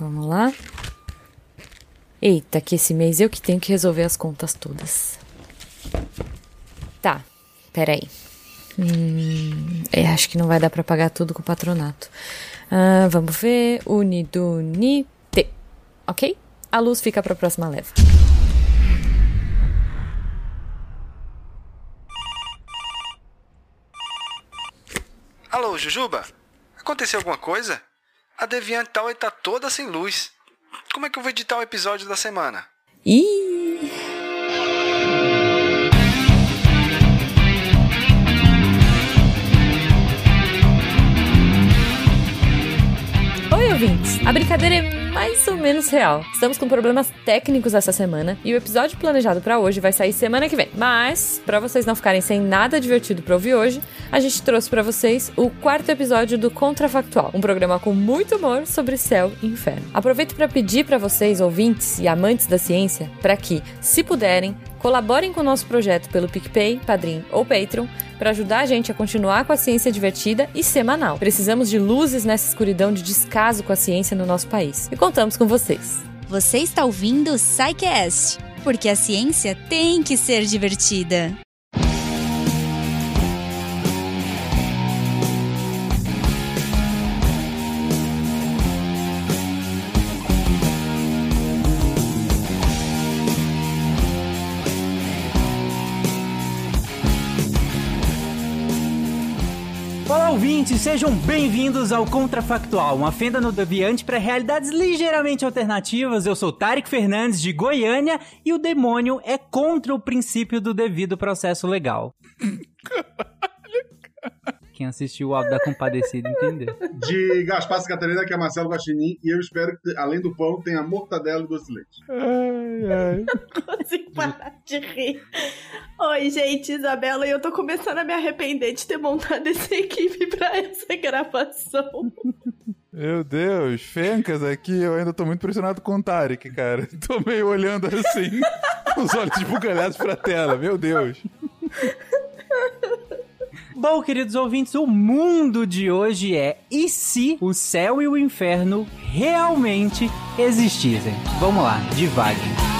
Vamos lá. Eita, que esse mês eu que tenho que resolver as contas todas. Tá, peraí. Hum, é, acho que não vai dar pra pagar tudo com o patronato. Ah, vamos ver. Unidunite. Ok? A luz fica pra próxima leva. Alô, Jujuba? Aconteceu alguma coisa? A Deviant Tower tá toda sem luz. Como é que eu vou editar o episódio da semana? Ih! Oi, ouvintes! A brincadeira é mais ou menos real. Estamos com problemas técnicos essa semana e o episódio planejado para hoje vai sair semana que vem. Mas, para vocês não ficarem sem nada divertido para ouvir hoje, a gente trouxe para vocês o quarto episódio do Contrafactual, um programa com muito humor sobre céu e inferno. Aproveito para pedir para vocês, ouvintes e amantes da ciência, para que, se puderem, Colaborem com o nosso projeto pelo PicPay, Padrim ou Patreon para ajudar a gente a continuar com a ciência divertida e semanal. Precisamos de luzes nessa escuridão de descaso com a ciência no nosso país. E contamos com vocês. Você está ouvindo o SciCast, porque a ciência tem que ser divertida. Ouvintes, sejam bem-vindos ao Contrafactual, uma fenda no Deviante para realidades ligeiramente alternativas. Eu sou Tarek Fernandes, de Goiânia, e o demônio é contra o princípio do devido processo legal. Quem assistiu o Alto da Compadecida entendeu. De Gaspar Catarina, que é Marcelo Guaxinim, e eu espero que, além do pão, tenha mortadela e doce de leite. Ai, ai. Não consigo parar de rir. Oi, gente, Isabela, e eu tô começando a me arrepender de ter montado essa equipe pra essa gravação. Meu Deus, Fencas aqui, eu ainda tô muito impressionado com o Tarek, cara. Tô meio olhando assim, com os olhos esbugalhados pra tela, meu Deus. Bom, queridos ouvintes, o mundo de hoje é e se o céu e o inferno realmente existissem? Vamos lá, devagar.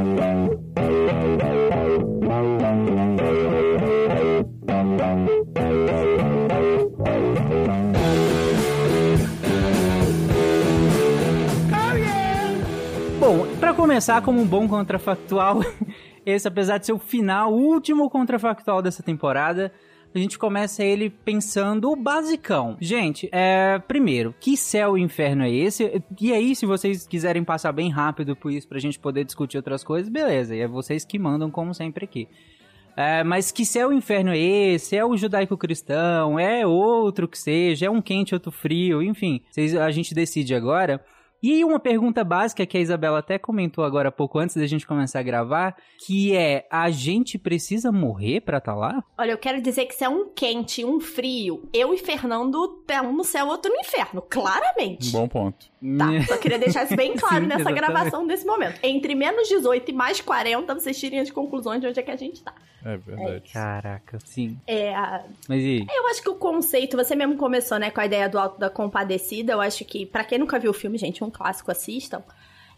Começar como um bom contrafactual, esse apesar de ser o final, o último contrafactual dessa temporada, a gente começa ele pensando o basicão. Gente, é, primeiro, que céu e inferno é esse? E aí, se vocês quiserem passar bem rápido por isso pra gente poder discutir outras coisas, beleza. E é vocês que mandam, como sempre aqui. É, mas que céu e inferno é esse? É o judaico-cristão? É outro que seja? É um quente, outro frio? Enfim, vocês, a gente decide agora. E aí uma pergunta básica que a Isabela até comentou agora há pouco antes da gente começar a gravar, que é, a gente precisa morrer pra estar tá lá? Olha, eu quero dizer que se é um quente e um frio, eu e Fernando, é um no céu, outro no inferno, claramente. Bom ponto. Tá, só queria deixar isso bem claro Sim, nessa exatamente. gravação desse momento. Entre menos 18 e mais 40, vocês tirem as conclusões de onde é que a gente tá. É verdade. Caraca, sim. É, Mas e aí? eu acho que o conceito, você mesmo começou, né, com a ideia do Alto da Compadecida. Eu acho que, pra quem nunca viu o filme, gente, um clássico, assistam.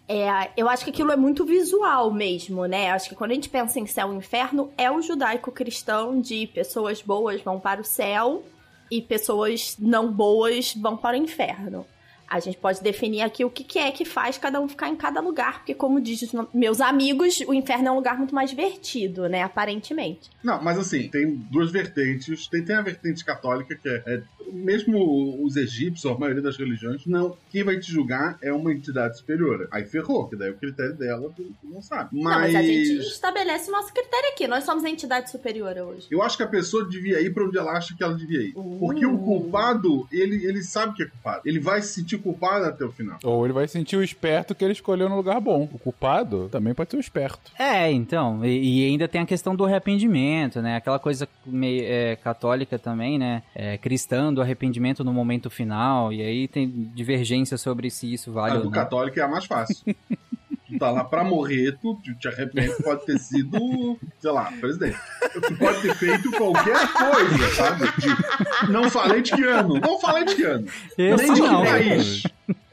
É, eu acho que aquilo é muito visual mesmo, né? Eu acho que quando a gente pensa em céu e inferno, é o judaico-cristão de pessoas boas vão para o céu e pessoas não boas vão para o inferno. A gente pode definir aqui o que, que é que faz cada um ficar em cada lugar, porque, como diz os no- meus amigos, o inferno é um lugar muito mais divertido, né? Aparentemente. Não, mas assim, tem duas vertentes. Tem, tem a vertente católica, que é, é- mesmo os egípcios, a maioria das religiões, não. Quem vai te julgar é uma entidade superior. Aí ferrou, que daí o critério dela tu, não sabe. Mas, Não, mas a gente estabelece o nosso critério aqui. Nós somos a entidade superior hoje. eu acho que a pessoa devia ir pra onde ela acha que ela devia ir. Porque o culpado, ele, ele sabe que é culpado. Ele vai se sentir culpado até o final. Ou ele vai sentir o esperto que ele escolheu no lugar bom. O culpado também pode ser o esperto. É, então, e, e ainda tem a questão do arrependimento, né? Aquela coisa meio é, católica também, né? É, cristã do arrependimento no momento final, e aí tem divergência sobre se isso vale A ou do não. católico é a mais fácil. tu tá lá pra morrer, tu, te arrepende, pode ter sido, sei lá, presidente. Tu pode ter feito qualquer coisa, sabe? Tipo, não falei de que ano, não falei de que ano. Esse Nem de que não. país.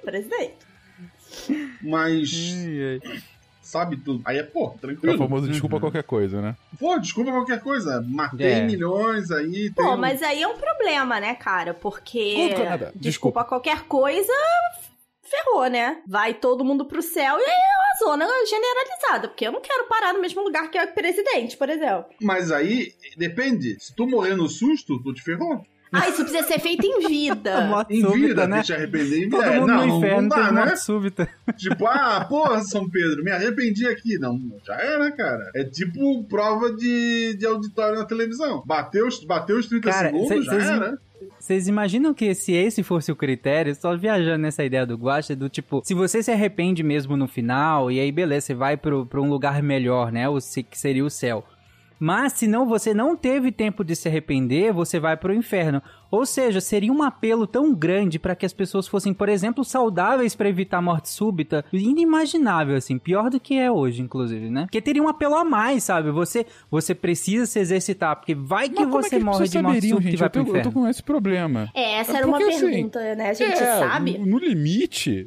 Presidente. Mas, sabe, tu, aí é, pô, É o tranquilo. famoso desculpa qualquer coisa, né? Pô, desculpa qualquer coisa. Matei É. milhões aí. Pô, tem- um mas aí é um problema, né, cara? Porque. Desculpa. Desculpa qualquer coisa. Ferrou, né? Vai todo mundo pro céu e é uma zona generalizada. Porque eu não quero parar no mesmo lugar que o presidente, por exemplo. Mas aí, depende. Se tu morrer no susto, tu te ferrou. Ah, isso precisa ser feito em vida. Morte Em súbita, vida, né? te arrepender em vida. Todo É, mundo não, no inferno não dá, tem né? morte súbita. Tipo, ah, porra, São Pedro, me arrependi aqui. Não, já era, cara. É tipo prova de, de auditório na televisão. Bateu, os- bateu os 30 Cara, segundos, cê- já cês- era. Vocês imaginam que se esse fosse o critério, só viajando nessa ideia do Guacha, do tipo, se você se arrepende mesmo no final, e aí beleza, você vai pro, pra um lugar melhor, né, o, que seria o céu. Mas se não, você não teve tempo de se arrepender, você vai pro inferno. Ou seja, seria um apelo tão grande pra que as pessoas fossem, por exemplo, saudáveis pra evitar morte súbita, inimaginável assim, pior do que é hoje, inclusive, né? Porque teria um apelo a mais, sabe? Você você precisa se exercitar, porque vai que Mas é você as morre pessoas de morte saberiam, súbita e gente? vai Eu pro tô, eu tô inferno. com esse problema. É, essa É era uma porque, assim, pergunta, né? A gente É, sabe. No, no limite,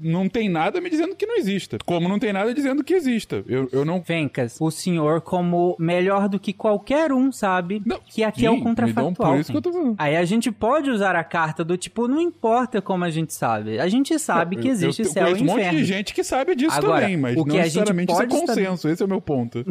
não tem nada me dizendo que não exista. Como não tem nada dizendo que exista. Eu, eu não. Fencas, o senhor como melhor do que qualquer um sabe que aqui é sim, o contrafactual. por isso que eu tô falando. Aí a gente pode usar a carta do tipo, não importa como a gente sabe. A gente sabe que Eu- existe eu, céu e conheço um monte inferno. de gente que sabe disso Agora, também, mas o que não a gente necessariamente isso é pode estar- consenso. Esse é o meu ponto.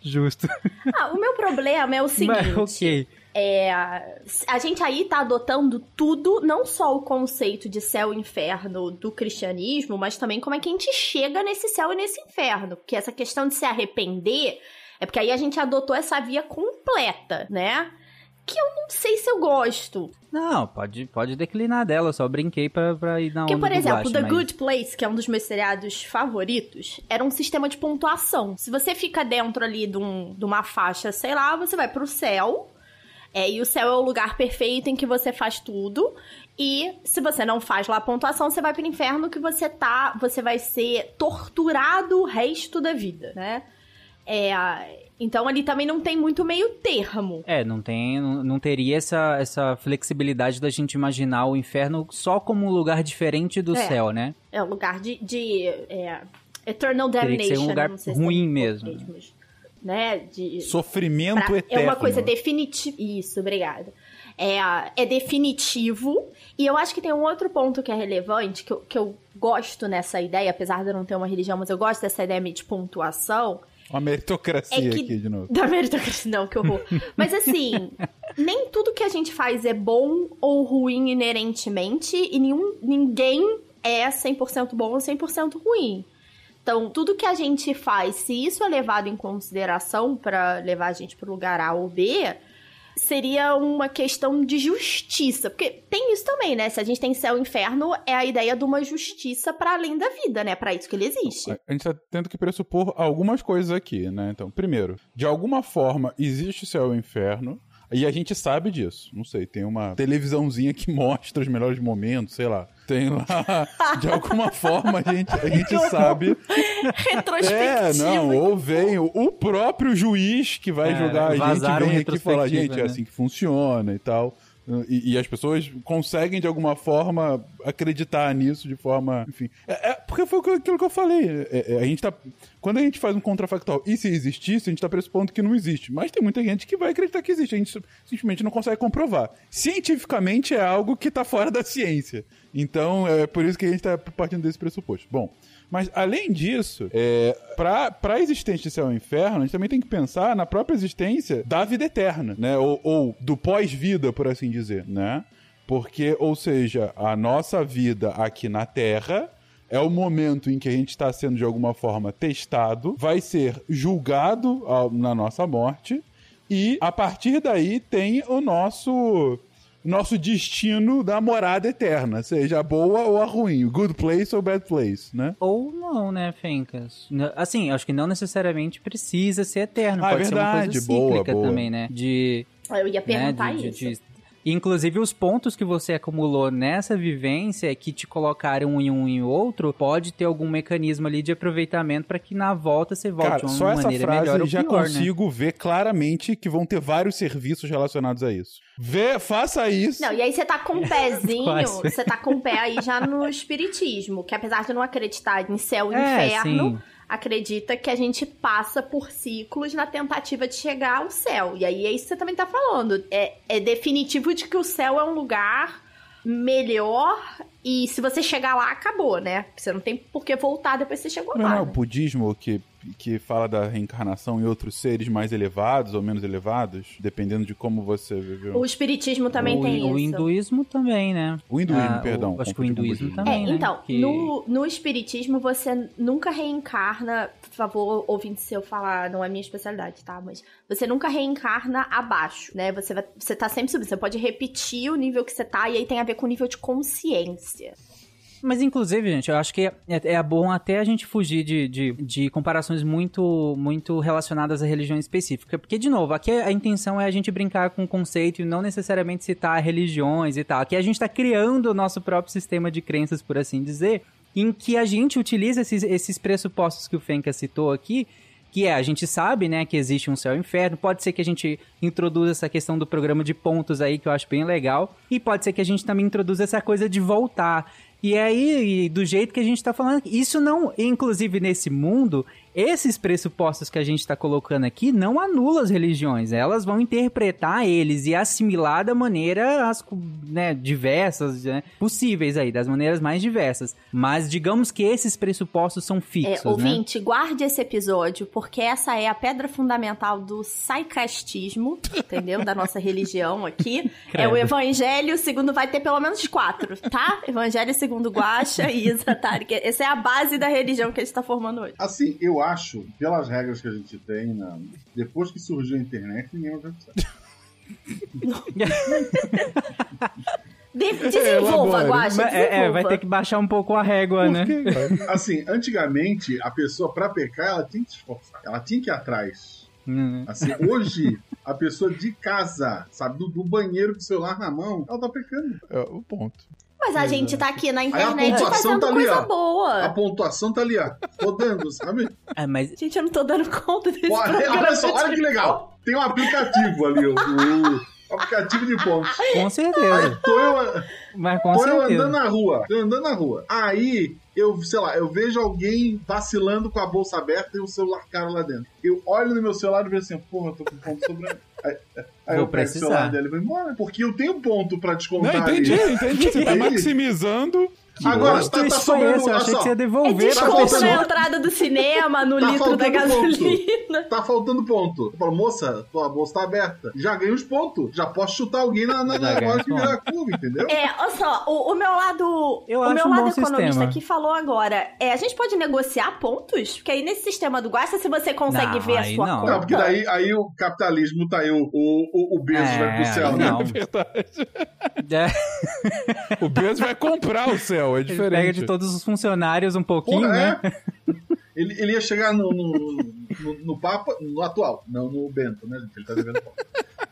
Justo. Ah, o meu problema é o seguinte. Mas, ok. É, a gente aí tá adotando tudo, não só o conceito de céu e inferno do cristianismo, mas também como é que a gente chega nesse céu e nesse inferno. Porque essa questão de se arrepender é porque aí a gente adotou essa via completa, né? Que eu não sei se eu gosto. Não, pode, pode declinar dela, eu só brinquei pra, pra ir na Porque, por exemplo, Guaxa, The mas- Good Place, que é um dos meus seriados favoritos, era um sistema de pontuação. Se você fica dentro ali de, um- de uma faixa, sei lá, você vai pro céu. É, e o céu é o lugar perfeito em que você faz tudo. E se você não faz lá a pontuação, você vai pro inferno que você tá. Você vai ser torturado o resto da vida, né? É, então ali também não tem muito meio termo. É, não tem, não, não teria essa, essa flexibilidade da gente imaginar o inferno só como um lugar diferente do É. céu, né? É um lugar de. de é, Eternal Teria que Damnation. ser um né? lugar ruim tem mesmo. Né? De, Sofrimento pra- eterno. É uma coisa definitiva. Isso, obrigada. É, é definitivo. E eu acho que tem um outro ponto que é relevante, que eu, que eu gosto nessa ideia, apesar de eu não ter uma religião, mas eu gosto dessa ideia meio de pontuação. Uma meritocracia É que- aqui de novo. Da meritocracia, não, que horror. Mas assim, nem tudo que a gente faz é bom ou ruim inerentemente, e nenhum, ninguém é 100% bom ou 100% ruim. Então, tudo que a gente faz, se isso é levado em consideração pra levar a gente pro lugar A ou B, seria uma questão de justiça. Porque tem isso também, né? Se a gente tem céu e inferno, é a ideia de uma justiça para além da vida, né? Para isso que ele existe. A gente tá tendo que pressupor algumas coisas aqui, né? Então, primeiro, de alguma forma existe o céu e o inferno. E a gente sabe disso. Não sei, tem uma televisãozinha que mostra os melhores momentos, sei lá. Tem lá, de alguma forma a gente, a gente sabe. É, não, ou vem o, o próprio juiz que vai É, julgar a gente vem aqui e fala, retrospectiva, gente, é né? assim que funciona e tal. E, e as pessoas conseguem, de alguma forma, acreditar nisso de forma. Enfim. É, é- porque foi aquilo que eu falei. É- é, a gente tá. Quando a gente faz um contrafactual, e se existisse, a gente tá pressupondo que não existe. Mas tem muita gente que vai acreditar que existe. A gente simplesmente não consegue comprovar. Cientificamente é algo que tá fora da ciência. Então, é por isso que a gente tá partindo desse pressuposto. Bom. Mas, além disso, é, para a existência de céu e inferno, a gente também tem que pensar na própria existência da vida eterna, né? Ou, ou do pós-vida, por assim dizer, né? Porque, ou seja, a nossa vida aqui na Terra é o momento em que a gente está sendo de alguma forma testado, vai ser julgado na nossa morte, e a partir daí tem o nosso nosso destino da morada eterna, seja a boa ou a ruim, good place ou bad place, né? Ou não, né, Fencas? Assim, acho que não necessariamente precisa ser eterno. Ah, é Pode ser uma verdade, coisa boa, cíclica boa. também, né? De Eu ia né, perguntar de- isso. de- de- Inclusive, os pontos que você acumulou nessa vivência que te colocaram em um e outro, pode ter algum mecanismo ali de aproveitamento para que na volta você volte Cara, de uma só essa maneira frase melhor ou já pior, né? consigo ver claramente que vão ter vários serviços relacionados a isso. Vê, faça isso. Não, e aí você tá com um pezinho, você tá com o pé aí já no espiritismo, que apesar de não acreditar em céu e É, inferno, sim. Acredita que a gente passa por ciclos na tentativa de chegar ao céu. E aí é isso que você também tá falando. É, é definitivo de que o céu é um lugar melhor e se você chegar lá, acabou, né? Você não tem por que voltar depois que você chegou Não, lá. não, o né? budismo que, que fala da reencarnação em outros seres mais elevados ou menos elevados, dependendo de como você viveu. O espiritismo também o, tem o isso. hinduísmo também, né? O hinduísmo, Ah, perdão. o- acho que o hinduísmo também, É, né? então, Que- no, no espiritismo você nunca reencarna, por favor, ouvinte, se eu falar, não é minha especialidade, tá? Mas você nunca reencarna abaixo, né? Você, vai, você tá sempre subindo, você pode repetir o nível que você tá, e aí tem a ver com o nível de consciência. Mas, inclusive, gente, eu acho que é, é bom até a gente fugir de, de, de comparações muito, muito relacionadas à religião específica. Porque, de novo, aqui a intenção é a gente brincar com o conceito e não necessariamente citar religiões e tal. Aqui a gente está criando o nosso próprio sistema de crenças, por assim dizer, em que a gente utiliza esses, esses pressupostos que o Fenka citou aqui, que é, a gente sabe, né, que existe um céu e inferno, pode ser que a gente introduza essa questão do programa de pontos aí, que eu acho bem legal, e pode ser que a gente também introduza essa coisa de voltar. E aí, do jeito que a gente tá falando, isso não, inclusive nesse mundo, esses pressupostos que a gente tá colocando aqui não anulam as religiões, elas vão interpretar eles e assimilar da maneira as, né, diversas, né, possíveis aí, das maneiras mais diversas. Mas digamos que esses pressupostos são fixos, É, né? ouvinte, guarde esse episódio, porque essa é a pedra fundamental do saicastismo, entendeu? Da nossa religião aqui. É o Credo. evangelho segundo, vai ter pelo menos quatro, tá? Evangelho segundo Guaxa e Isa. Essa é a base da religião que a gente tá formando hoje. Assim, eu acho, pelas regras que a gente tem, na- depois que surgiu a internet, ninguém vai certo. De- desenvolva, Elabore. Guaxa, é, é, vai ter que baixar um pouco a régua, né? Assim, antigamente, a pessoa, pra pecar, ela tinha que se esforçar. Ela tinha que ir atrás. Hum. Assim, hoje, a pessoa de casa, sabe, do, do banheiro com o celular na mão, ela tá pecando. É o ponto. Mas a gente tá aqui na a internet pontuação fazendo tá ali, coisa ó. A boa. pontuação tá ali, ó, rodando, sabe? É, mas Gente, eu não tô dando conta desse Olha, programa. olha só, olha que legal. Tem um aplicativo ali, o, o aplicativo de pontos. com certeza. Tô eu, Mas com tô eu andando certeza. na rua, tô andando na rua. Aí, eu, sei lá, eu vejo alguém vacilando com a bolsa aberta e o celular caro lá dentro. Eu olho no meu celular e vejo assim, porra, eu tô com ponto sobrando. Aí, aí Vou eu pego o precisar. celular dele e vou embora. Porque eu tenho ponto pra Não, descontar entendi, ali. entendi. Você tá Entendi. maximizando. Agora, tá, tá sobrando, esse, eu olha achei só. que você ia É devolver pra desconto faltando- na entrada do cinema, no Tá litro da gasolina. Tá faltando ponto. Eu falo, moça, tua bolsa tá aberta. Já ganhei os pontos. Já posso chutar alguém na, na, Já na hora que virar a curva, entendeu? É, olha só, o, o meu lado. Eu o acho meu um lado bom economista sistema. aqui falou agora. É, a gente pode negociar pontos? Porque aí nesse sistema do Guaxa, se você consegue Não, ver a sua não. conta. Não, porque daí aí o capitalismo tá aí, o, o, o Bezos É, vai pro céu, né? não. É verdade. É, O Bezos vai comprar o céu, é ele diferente. pega de todos os funcionários um pouquinho, Porra, né? é. Ele, ele ia chegar no, no, no, no Papa, no atual, não no Bento, né, gente? Ele tá devendo ponto.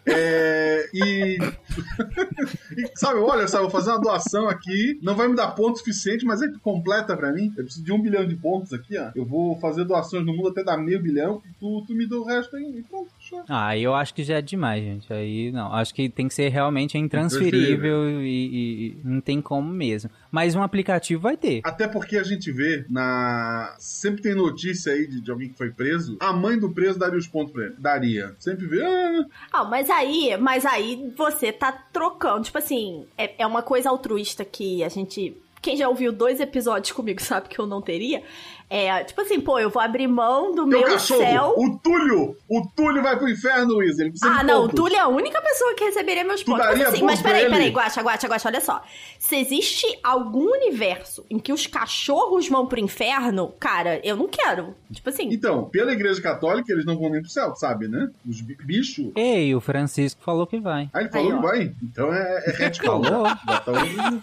É, e, e, Sabe, olha só, eu vou fazer uma doação aqui. Não vai me dar ponto suficiente, mas é completa pra mim. Eu preciso de um bilhão de pontos aqui, ó. Eu vou fazer doações no mundo até dar meio bilhão. E tu, tu me dá o resto aí. E pronto, fechou. Ah, eu acho que já é demais, gente. Aí não. Acho que tem que ser realmente intransferível e, e não tem como mesmo. Mas um aplicativo vai ter. Até porque a gente vê na. Sempre tem notícia aí de, de alguém que foi preso. A mãe do preso daria os pontos pra ele. Daria. Sempre vê. Ah, Ah, mas aí, mas aí você tá trocando. Tipo assim, é, é uma coisa altruísta que a gente. Quem já ouviu dois episódios comigo sabe que eu não teria. É, tipo assim, pô, eu vou abrir mão do teu meu cachorro, céu. o Túlio! O Túlio vai pro inferno, Luiz. Ele precisa Ah, de não, o pontos. Túlio é a única pessoa que receberia meus Tu pontos. Mas daria assim, mas peraí, peraí, Guaxa, Guaxa, Guaxa, olha só. Se existe algum universo em que os cachorros vão pro inferno, cara, eu não quero. Tipo assim. Então, pela igreja católica, eles não vão nem pro céu, sabe, né? Os bi- bichos. Ei, o Francisco falou que vai. Ah, ele falou Aí, que vai? Então é, é retcon. Falou. Já tá ouvindo.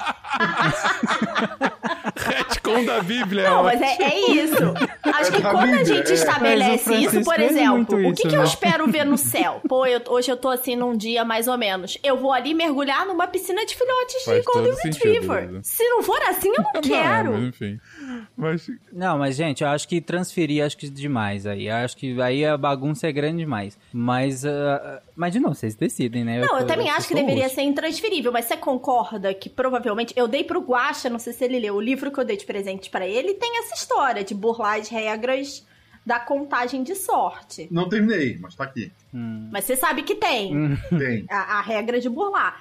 Retcon da Bíblia. Não, ó. mas é, é isso. Acho que É quando a gente é. estabelece isso, por exemplo, o que, que eu né? espero ver no céu? Pô, eu- hoje eu tô assim num dia mais ou menos. Eu vou ali mergulhar numa piscina de filhotes Faz de Golden sentido, Retriever. Luísa. Se não for assim, eu não Não, quero. mas enfim. Mas Não, mas gente, eu acho que transferir acho que demais aí. Eu acho que aí a bagunça é grande demais. Mas, ah, mas de novo, vocês decidem, né? Não, eu tô- também acho que deveria ser intransferível, mas você concorda que provavelmente. Eu dei pro Guaxa, não sei se ele leu, o livro que eu dei de presente pra ele tem essa história de burlar as regras da contagem de sorte. Não terminei, mas tá aqui. Mas você sabe que tem. Tem. a, a regra de burlar.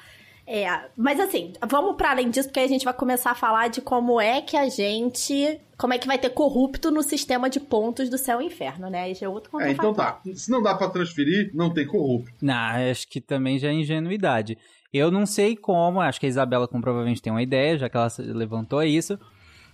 É, mas assim, vamos para além disso, porque aí a gente vai começar a falar de como é que a gente. Como é que vai ter corrupto no sistema de pontos do céu e inferno, né? Esse é outro É, então tá. Se não dá pra transferir, não tem corrupto. Não, acho que também já é ingenuidade. Eu não sei como, acho que a Isabela com provavelmente tem uma ideia, já que ela se- levantou isso.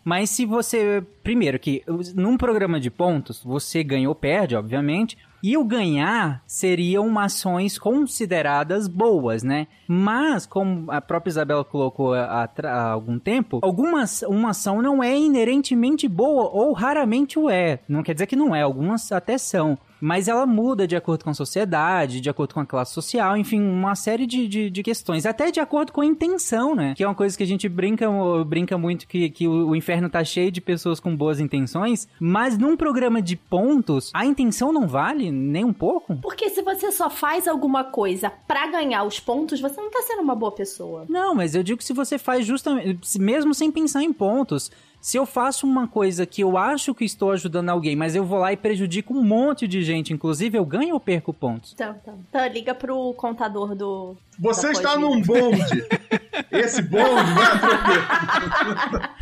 Mas se você. Primeiro, que num programa de pontos, você ganha ou perde, obviamente. E o ganhar seriam ações consideradas boas, né? Mas, como a própria Isabela colocou há, há- algum tempo, algumas uma ação não é inerentemente boa ou raramente o é. Não quer dizer que não é, algumas até são. Mas ela muda de acordo com a sociedade, de acordo com a classe social, enfim, uma série de, de, de questões. Até de acordo com a intenção, né? Que é uma coisa que a gente brinca, brinca muito que, que o, o inferno tá cheio de pessoas com boas intenções, mas num programa de pontos, a intenção não vale nem um pouco? Porque se você só faz alguma coisa pra ganhar os pontos, você não tá sendo uma boa pessoa. Não, mas eu digo que se você faz justamente, mesmo sem pensar em pontos, se eu faço uma coisa que eu acho que estou ajudando alguém, mas eu vou lá e prejudico um monte de gente, inclusive eu ganho ou perco pontos? Então, então, então liga pro contador do. Você está num bonde. Esse bonde vai atropelar.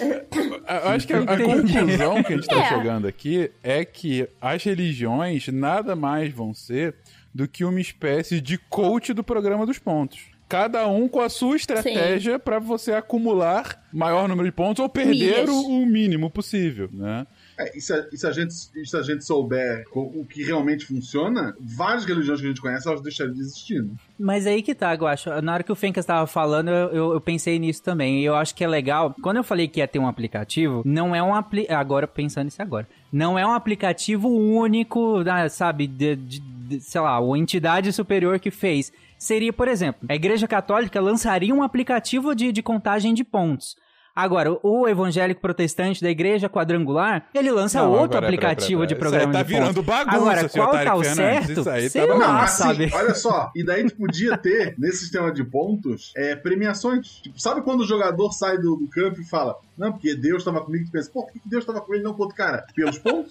Eu acho que a, a conclusão que a gente tá É. chegando aqui é que as religiões nada mais vão ser do que uma espécie de coach do programa dos pontos. Cada um com a sua estratégia pra você acumular maior número de pontos ou perder o, o mínimo possível, né? É, e, se a, e se a gente, e se a gente souber o que realmente funciona, várias religiões que a gente conhece, elas deixariam de existir. né? Mas aí que tá, eu acho. Na hora que o Fencas estava falando, eu, eu- eu pensei nisso também. E eu acho que é legal. Quando eu falei que ia ter um aplicativo, não é um apli Agora, pensando nisso agora. Não é um aplicativo único, ah, sabe? De, de- de- sei lá, uma entidade superior que fez. Seria, por exemplo, a Igreja Católica lançaria um aplicativo de, de contagem de pontos. Agora, o evangélico protestante da igreja quadrangular, ele lança Não, outro peraí, peraí, aplicativo peraí, de peraí. programa Isso aí tá de virando pontos. bagunça, Agora, qual tá o certo? tá Sei bagunça. lá, assim, sabe? olha só, e daí tu podia ter, nesse sistema de pontos, é, premiações. Tipo, sabe quando o jogador sai do, do campo e fala, não, porque Deus estava comigo, tu pensa, pô, por que que Deus estava com ele não com outro cara? Pelos pontos?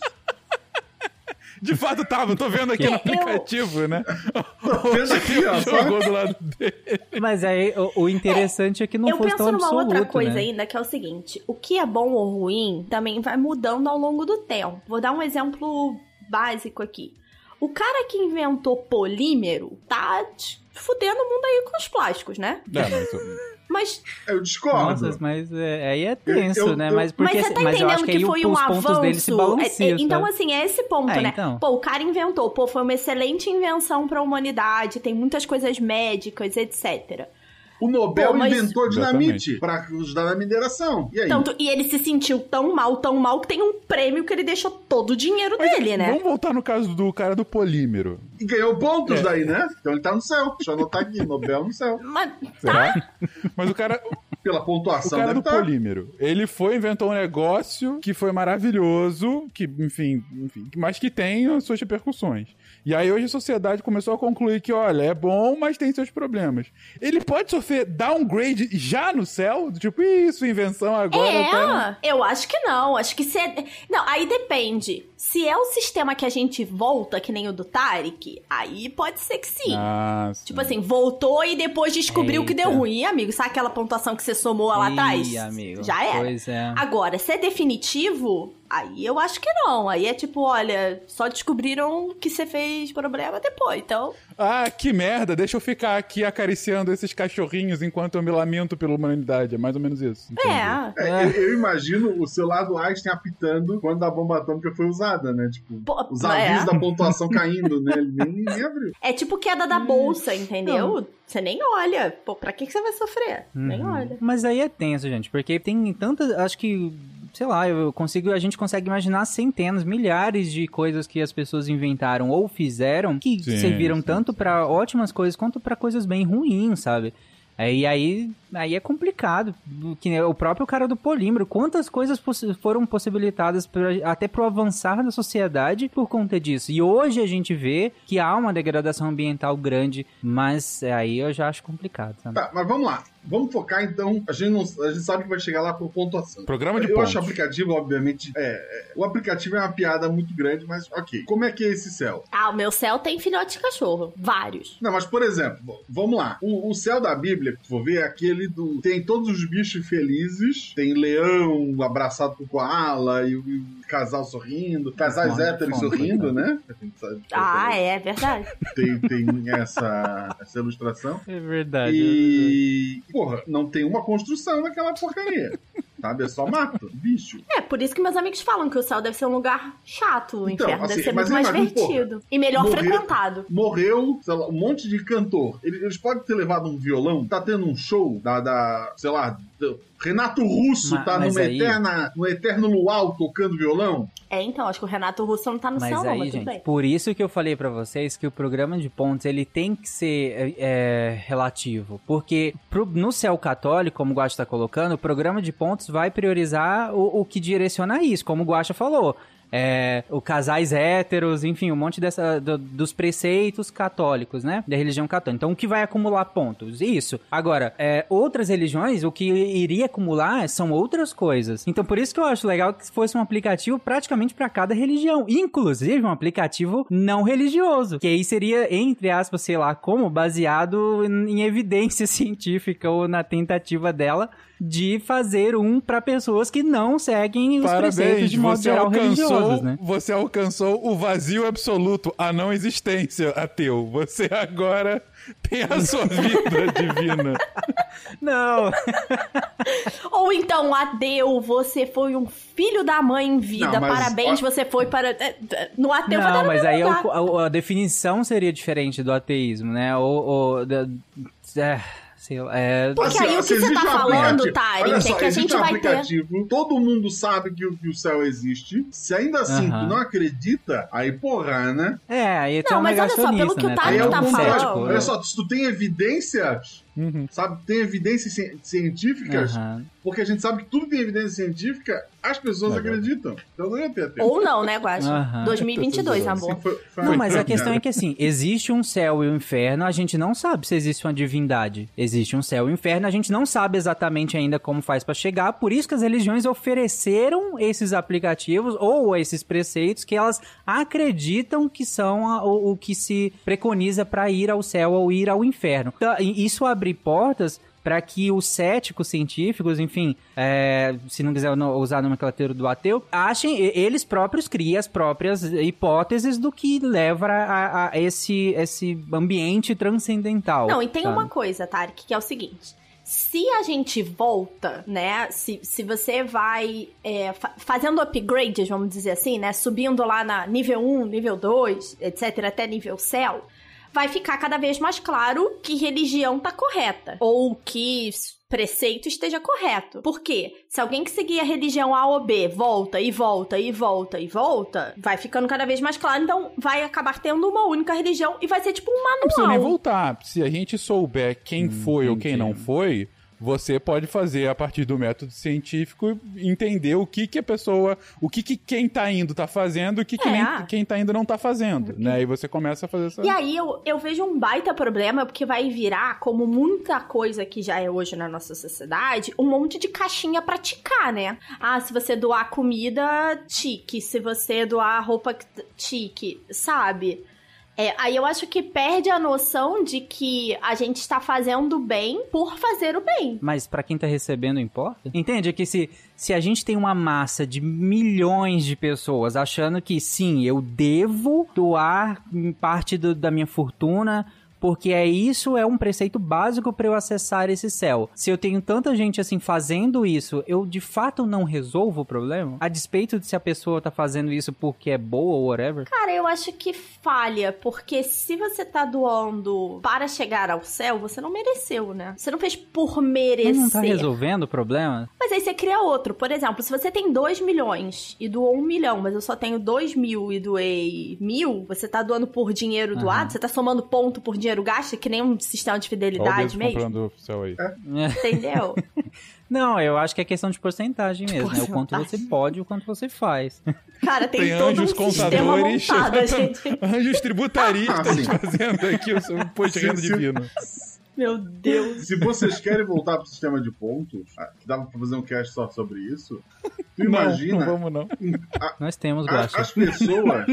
De fato tava, eu tô vendo aqui no aplicativo, né? Tô vendo aqui, ó. Jogou do lado dele. Mas aí, o, o interessante é, que não eu fosse penso tão numa absoluto, outra coisa né? ainda, que é o seguinte: o que é bom ou ruim também vai mudando ao longo do tempo. Vou dar um exemplo básico aqui. O cara que inventou polímero tá fudendo o mundo aí com os plásticos, né? Não, mas- Mas Eu discordo. Nossa, mas é, aí é tenso, Eu- né? eu- Mas, porque, mas você tá mas eu entendendo acho que, que, foi um avanço. balanciam. É, é, então, assim, é esse ponto, É, né? então. Pô, o cara inventou, pô, foi uma excelente invenção pra humanidade, tem muitas coisas médicas, etc. O Nobel Pô, mas- inventou dinamite pra ajudar na mineração. E aí? Tanto, e ele se sentiu tão mal, tão mal, que tem um prêmio que ele deixou todo o dinheiro dele, né? Vamos voltar no caso do cara do polímero. E ganhou pontos É. daí, né? Então ele tá no céu. Deixa eu anotar aqui, Nobel no céu. Mas, Será? Mas o cara, Pela o pontuação cara deve do tá. polímero, ele foi inventou um negócio que foi maravilhoso, que, enfim, enfim, mas que tem as suas repercussões. E aí hoje a sociedade começou a concluir que, olha, é bom, mas tem seus problemas. Ele pode sofrer downgrade já no céu? Tipo, isso, invenção agora. tá- É, eu acho que não. Acho que se é... Não, aí depende. Se é o sistema que a gente volta, que nem o do Tarek, aí pode ser que sim. Ah, sim. Tipo assim, voltou e depois descobriu que deu Eita. ruim. Amigo, sabe aquela pontuação que você somou lá Ih, atrás? amigo. Já era. Pois é. Agora, se é definitivo, aí eu acho que não. Aí é tipo, olha, só descobriram que você fez problema depois. Então, Ah, que merda, deixa eu ficar aqui acariciando esses cachorrinhos enquanto eu me lamento pela humanidade. É mais ou menos isso. Entendi. é. É, eu, eu imagino o celular do Einstein apitando quando a bomba atômica foi usada, né? Tipo, Pô, os é. avisos da pontuação caindo, né? Ele nem, nem abriu. É tipo queda da bolsa, entendeu? Você nem olha. Pô, pra que, que você vai sofrer? Nem Uhum. olha. Mas aí é tenso, gente, porque tem tantas. Acho que. Sei lá, eu consigo, a gente consegue imaginar centenas, milhares de coisas que as pessoas inventaram ou fizeram que Sim, serviram sim, tanto pra ótimas coisas quanto pra coisas bem ruins, sabe? É, E aí, aí é complicado. Que o próprio cara do polímero, quantas coisas possi- foram possibilitadas pra- até pro avançar da sociedade por conta disso. E hoje a gente vê que há uma degradação ambiental grande, mas aí eu já acho complicado, sabe? Tá, mas vamos lá. Vamos focar então. A gente, não, a gente sabe que vai chegar lá por pontuação. Programa de Eu pontos. acho o aplicativo, obviamente. É, é, o aplicativo é uma piada muito grande, mas ok. Como é que é esse céu? Ah, o meu céu tem filhote de cachorro. Vários. Não, mas por exemplo, vamos lá. O, o céu da Bíblia, for ver, é aquele do. Tem todos os bichos felizes. Tem leão abraçado com koala e o, e o casal sorrindo. Casais Fome, héteros fome, sorrindo, né? A gente sabe que Ah, é verdade. tem, tem essa, essa ilustração. É verdade. E, porra, não tem uma construção naquela porcaria. Sabe? É só mato, bicho. É, por isso que meus amigos falam que o céu deve ser um lugar chato. O Então, inferno assim, deve ser muito mais divertido. E melhor morrer- frequentado. Morreu, sei lá, um monte de cantor. Eles, eles podem ter levado um violão, tá tendo um show da, da sei lá, Renato Russo tá mas numa aí- eterna, no eterno luau tocando violão. É, então, acho que o Renato Russo não tá no Mas céu, não, aí, mas tudo gente, bem. por isso que eu falei pra vocês que o programa de pontos ele tem que ser é, é, relativo, porque pro- no céu católico, como o Guaxa está colocando, o programa de pontos vai priorizar o, o que direciona isso, como o Guaxa falou. É, o casais héteros, enfim, um monte dessa, do- dos preceitos católicos, né? Da religião católica. Então, o que vai acumular pontos? Isso. Agora, é, outras religiões, o que iria acumular são outras coisas. Então, por isso que eu acho legal que fosse um aplicativo praticamente para cada religião. Inclusive, um aplicativo não religioso. Que aí seria, entre aspas, sei lá, como baseado em em evidência científica ou na tentativa dela de fazer um para pessoas que não seguem os preceitos Parabéns, de modo você geral alcançou, religiosos, né? você alcançou o vazio absoluto, a não existência ateu. Você agora tem a sua vida divina. Não. Ou então, adeu, você foi um filho da mãe em vida. Não, mas- Parabéns, você foi para. é, No ateu Não, no mas aí lugar. o- a, a definição seria diferente do ateísmo, né? Ou, ou da- é, sei lá, é, Porque aí o que você existe tá falando, Tarek, Olha é só, que a existe gente um vai ter- aplicativo, todo mundo sabe que o, que o céu existe. Se ainda assim Aham. tu não acredita, aí porra, né? é, aí tu Não, um mas olha só, pelo negacionista, que o né? Tarek é tá um falando. né? Olha só, se tu tem evidências, sabe, tem evidências ci- científicas, Aham. porque a gente sabe que tudo tem evidência científica, as pessoas Legal. acreditam. Então não ia ter ateu. Ou não, né, Guaxa? Aham. 2022, amor. Assim, foi- foi Não, mas a questão é que assim, existe um céu e um inferno, a gente não sabe se existe uma divindade. Existe um céu e um inferno, a gente não sabe exatamente ainda como faz pra chegar, por isso que as religiões ofereceram esses aplicativos ou esses preceitos que elas acreditam que são a- o, o que se preconiza pra ir ao céu ou ir ao inferno. Então, Isso abre portas para que os céticos científicos, enfim, é, se não quiser usar a nomenclatura do ateu, achem, eles próprios criem as próprias hipóteses do que leva a, a esse, esse ambiente transcendental. Não, e tem sabe? uma coisa, Tarek, que é o seguinte. Se a gente volta, né? Se, se você vai é, fa- fazendo upgrades, vamos dizer assim, né? Subindo lá na nível 1, nível 2, etc., até nível céu, vai ficar cada vez mais claro que religião tá correta. Ou que preceito esteja correto. Por quê? Se alguém que seguia a religião A ou B volta e volta e volta e volta, vai ficando cada vez mais claro. Então vai acabar tendo uma única religião e vai ser tipo um Não precisa nem manual. voltar. Se a gente souber quem foi ou quem não foi, você pode fazer a partir do método científico entender o que que a pessoa, o que que quem tá indo tá fazendo, o que que É. nem- quem tá indo não tá fazendo, né? E você começa a fazer essa E aí eu, eu vejo um baita problema, porque vai virar, como muita coisa que já é hoje na nossa sociedade, um monte de caixinha pra ticar, né? Ah, se você doar comida, tique. Se você doar roupa, tique, sabe? É, aí eu acho que perde a noção de que a gente está fazendo bem por fazer o bem. Mas pra quem tá recebendo importa? Entende? É que se, se a gente tem uma massa de milhões de pessoas achando que sim, eu devo doar parte do- da minha fortuna porque é isso é um preceito básico para eu acessar esse céu. Se eu tenho tanta gente assim fazendo isso, eu de fato não resolvo o problema? A despeito de se a pessoa tá fazendo isso porque é boa ou whatever? Cara, eu acho que falha, porque se você tá doando para chegar ao céu, você não mereceu, né? Você não fez por merecer. Não tá resolvendo o problema? Mas aí você cria outro. Por exemplo, se você tem 2 milhões e doou um milhão, mas eu só tenho 2 mil e doei mil, você tá doando por dinheiro doado, você tá somando ponto por dinheiro gasto, que nem um sistema de fidelidade mesmo. comprando oficial aí. Entendeu? Não, eu acho que é questão de porcentagem mesmo, né? O quanto você pode e o quanto você faz. Cara, tem, Tem todo anjos um sistema contadores, montado, gente. anjos tributaristas Ah, fazendo aqui o seu imposto de renda divino. Meu Deus. Se vocês querem voltar pro sistema de pontos, ah, que dava pra fazer um cast só sobre isso, tu Não, imagina não vamos não. Nós temos, a- as pessoas,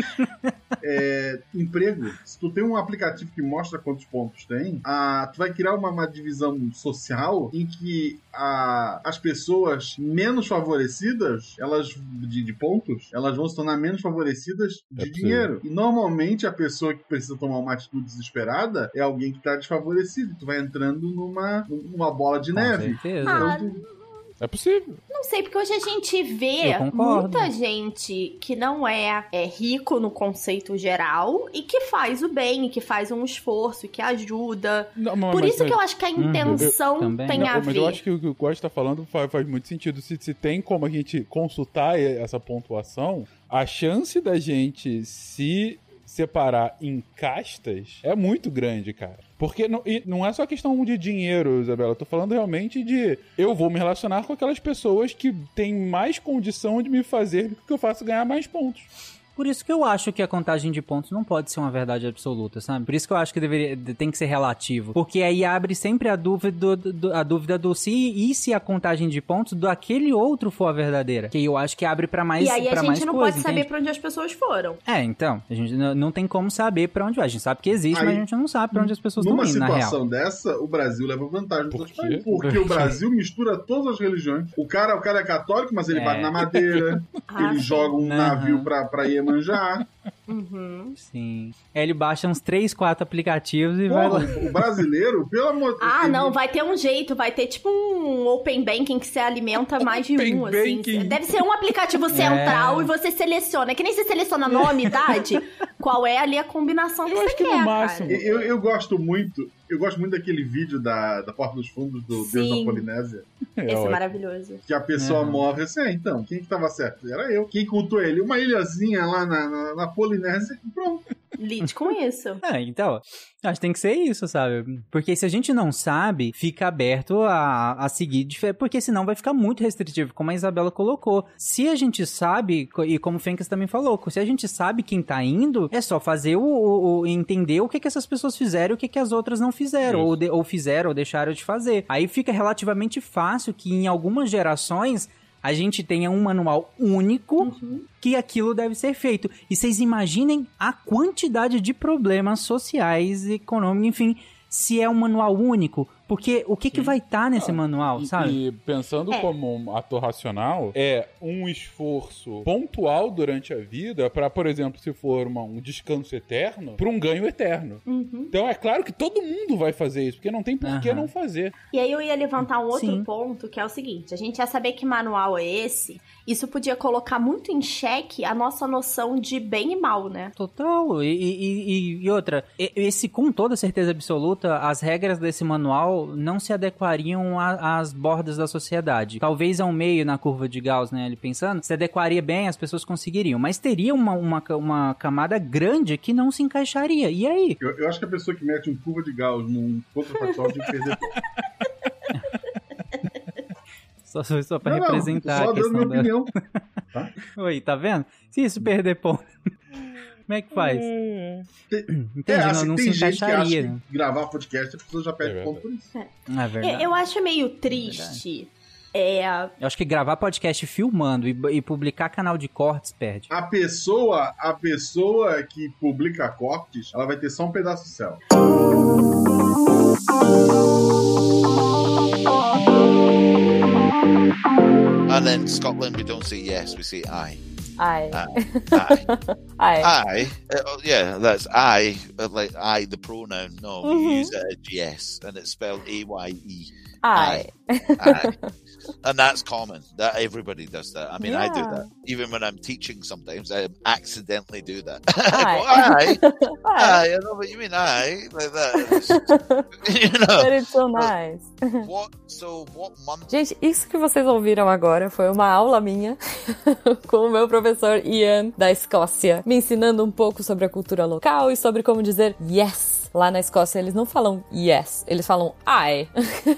é, emprego, se tu tem um aplicativo que mostra quantos pontos tem, ah, tu vai criar uma, uma divisão social em que a- as pessoas menos favorecidas, elas de, de pontos, elas vão se tornar menos favorecidas de É possível. dinheiro. E normalmente a pessoa que precisa tomar uma atitude desesperada é alguém que tá desfavorecido. Vai entrando numa, numa bola de Com neve. certeza. Ah, É possível. Não sei, porque hoje a gente vê Eu muita gente que não é, é rico no conceito geral e que faz o bem, e que faz um esforço, e que ajuda. Não, mas- Por mas- isso que eu acho que a Uhum. intenção Eu- também. tem Não, a mas ver. eu acho que o que o Gosto tá falando faz, faz muito sentido. Se, se tem como a gente consultar essa pontuação, a chance da gente se separar em castas é muito grande, cara. Porque não, não é só questão de dinheiro, Isabela. Eu tô falando realmente de eu vou me relacionar com aquelas pessoas que têm mais condição de me fazer com que eu faça ganhar mais pontos. Por isso que eu acho que a contagem de pontos não pode ser uma verdade absoluta, sabe? Por isso que eu acho que deveria, tem que ser relativo. Porque aí abre sempre a dúvida do, do- a dúvida do se e se a contagem de pontos do aquele outro for a verdadeira. Que eu acho que abre pra mais e aí a gente não coisa, pode saber pra onde as pessoas foram. É, então, a gente não, não tem como saber pra onde vai. A gente sabe que existe, Aí, mas a gente não sabe pra onde as pessoas estão Numa indo, na real. situação dessa, o Brasil leva vantagem Por quê? Porque o Brasil mistura todas as religiões. O cara, o cara é católico, mas ele É. bate na madeira, Ah, ele joga um Aham. navio pra, pra Iemanjá. Uhum. Sim. Aí ele baixa uns 3, 4 aplicativos e vai Pô, lá. o brasileiro, pelo amor de Ah, ele- não, vai ter um jeito, vai ter tipo um open banking que você alimenta mais de Open um, assim. banking. Deve ser um aplicativo central É. e você seleciona. Que nem você seleciona nome, idade, qual é ali a combinação que Eu você acho que no quer. Eu, eu gosto muito, eu gosto muito daquele vídeo da, da Porta dos Fundos do Deus Sim. da Polinésia. É Esse é ótimo. maravilhoso. Que a pessoa Uhum. morre assim, ah, então, quem que tava certo? Era eu. Quem cultou ele? Uma ilhazinha lá na, na, na Polinésia e pronto. Lide com isso. É, então, acho que tem que ser isso, sabe? Porque se a gente não sabe, fica aberto a, a seguir, porque senão vai ficar muito restritivo, como a Isabela colocou. Se a gente sabe, e como o Fencas também falou, se a gente sabe quem tá indo, é só fazer o, o- o- entender o que, que essas pessoas fizeram e o que, que as outras não fizeram, ou, de- ou fizeram ou deixaram de fazer. Aí fica relativamente fácil que em algumas gerações a gente tenha um manual único que aquilo deve ser feito. E vocês imaginem a quantidade de problemas sociais, econômicos, enfim, se é um manual único. Porque o que, que vai estar nesse manual, E, sabe? e pensando É. como um ator racional, é um esforço pontual durante a vida para, por exemplo, se for uma- um descanso eterno, para um ganho eterno. Uhum. Então é claro que todo mundo vai fazer isso, porque não tem por que Aham. não fazer. E aí eu ia levantar um outro Sim. ponto, que é o seguinte: a gente ia saber que manual é esse. Isso podia colocar muito em xeque a nossa noção de bem e mal, né? Total. E, e- e- outra, esse com toda certeza absoluta, as regras desse manual não se adequariam às bordas da sociedade. Talvez ao meio na curva de Gauss, né? Ele pensando, se adequaria bem, as pessoas conseguiriam. Mas teria uma, uma, uma camada grande que não se encaixaria. E aí? Eu, eu acho que a pessoa que mete um curva de Gauss num contrafactual tem que perder. Só, só pra Não, não, representar só a dando minha da... opinião. Oi, tá vendo? Se isso perder ponto, como é que faz? Entendi, É, não, assim, não tem se gente que acha né? que gravar podcast a pessoa já perde É ponto por isso. É verdade. Eu, eu acho meio triste. É, Eu acho que gravar podcast filmando e, e publicar canal de cortes perde. A pessoa, a pessoa que publica cortes, ela vai ter só um pedaço do céu. And in Scotland, we don't say yes, we say aye. Aye. Aye. Ai. aye. Uh, yeah, that's I. uh, Like I, the pronoun. No, we Mhm. use it as yes, and it's spelled A Y E. Ai. Aye. and that's common. That everybody does that. I mean, I do Yeah. that. Even when I'm teaching, sometimes I accidentally do that. Aye. I go, aye. Ai. aye. I know what you mean. Aye, like that. You know. But it's so nice. What? So what month? Gente, isso que vocês ouviram agora foi uma aula minha com o meu professor Ian da Escócia, me ensinando um pouco sobre a cultura local e sobre como dizer yes. Lá na Escócia eles não falam yes, eles falam I.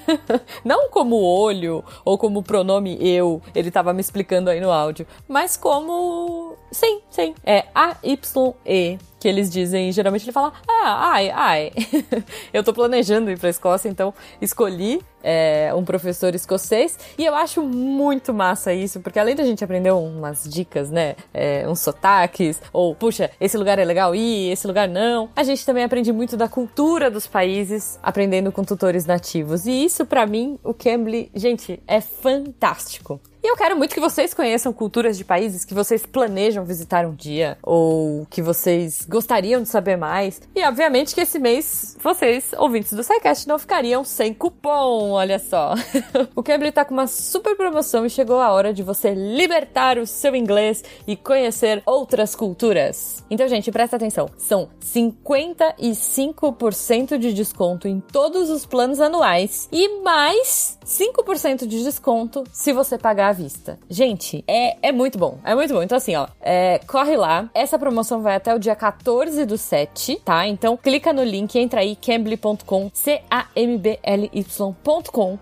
não como olho ou como pronome eu, ele tava me explicando aí no áudio, mas como sim, sim, é A Y E que eles dizem, geralmente ele fala, ah, ai, ai. eu tô planejando ir pra Escócia, então escolhi é, um professor escocês e eu acho muito massa isso, porque além da gente aprender umas dicas, né, é, uns sotaques, ou puxa, esse lugar é legal ir, esse lugar não, a gente também aprende muito da cultura dos países, aprendendo com tutores nativos. E isso, pra mim, o Cambly, gente, é fantástico. E eu quero muito que vocês conheçam culturas de países que vocês planejam visitar um dia, ou que vocês gostariam de saber mais. E obviamente que esse mês vocês, ouvintes do SciCast, não ficariam sem cupom, olha só. o Cambly tá com uma super promoção e chegou a hora de você libertar o seu inglês e conhecer outras culturas. Então, gente, presta atenção. São 55% de desconto em todos os planos anuais e mais 5% de desconto se você pagar à vista. Gente, é, é muito bom. É muito bom. Então, assim, ó, é, corre lá. Essa promoção vai até o dia 14 do 7, tá? Então, clica no link, entra aí, cambly.com, C-A-M-B-L-Y.com,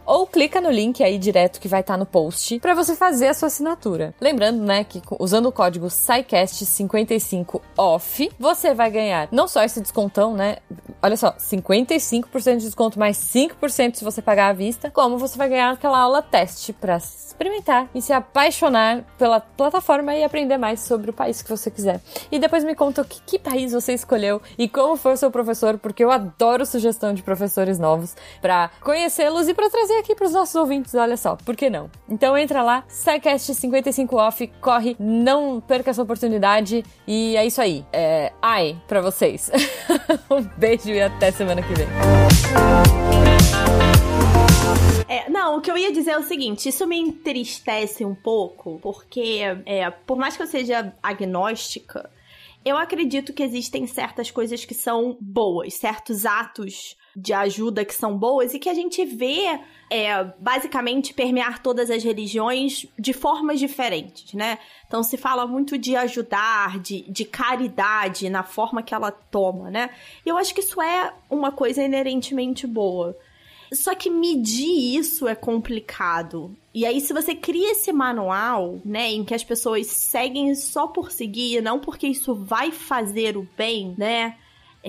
ou clica no link aí direto que vai estar no post pra você fazer a sua assinatura. Lembrando, né, que usando o código SciCast55OFF, você vai ganhar não só esse descontão, né? Olha só, 55% de desconto mais 5% se você pagar à vista, como você vai ganhar aquela aula teste pra experimentar e se apaixonar pela plataforma e aprender mais sobre o país que você quiser. E depois me conta que, que país você escolheu e como foi o seu professor, porque eu adoro sugestão de professores novos pra conhecê-los e pra trazer aqui pros nossos ouvintes, olha só, por que não? Então entra lá, SciCast 55 off, corre, não perca essa oportunidade e é isso aí. É, ai pra vocês. um beijo e até semana que vem. É, não, o que eu ia dizer é o seguinte: isso me entristece um pouco, porque, é, por mais que eu seja agnóstica, eu acredito que existem certas coisas que são boas, certos atos de ajuda que são boas e que a gente vê é, basicamente permear todas as religiões de formas diferentes, né? Então se fala muito de ajudar, de, de caridade na forma que ela toma, né? E eu acho que isso é uma coisa inerentemente boa. Só que medir isso é complicado. E aí, se você cria esse manual, né, em que as pessoas seguem só por seguir, não porque isso vai fazer o bem, né?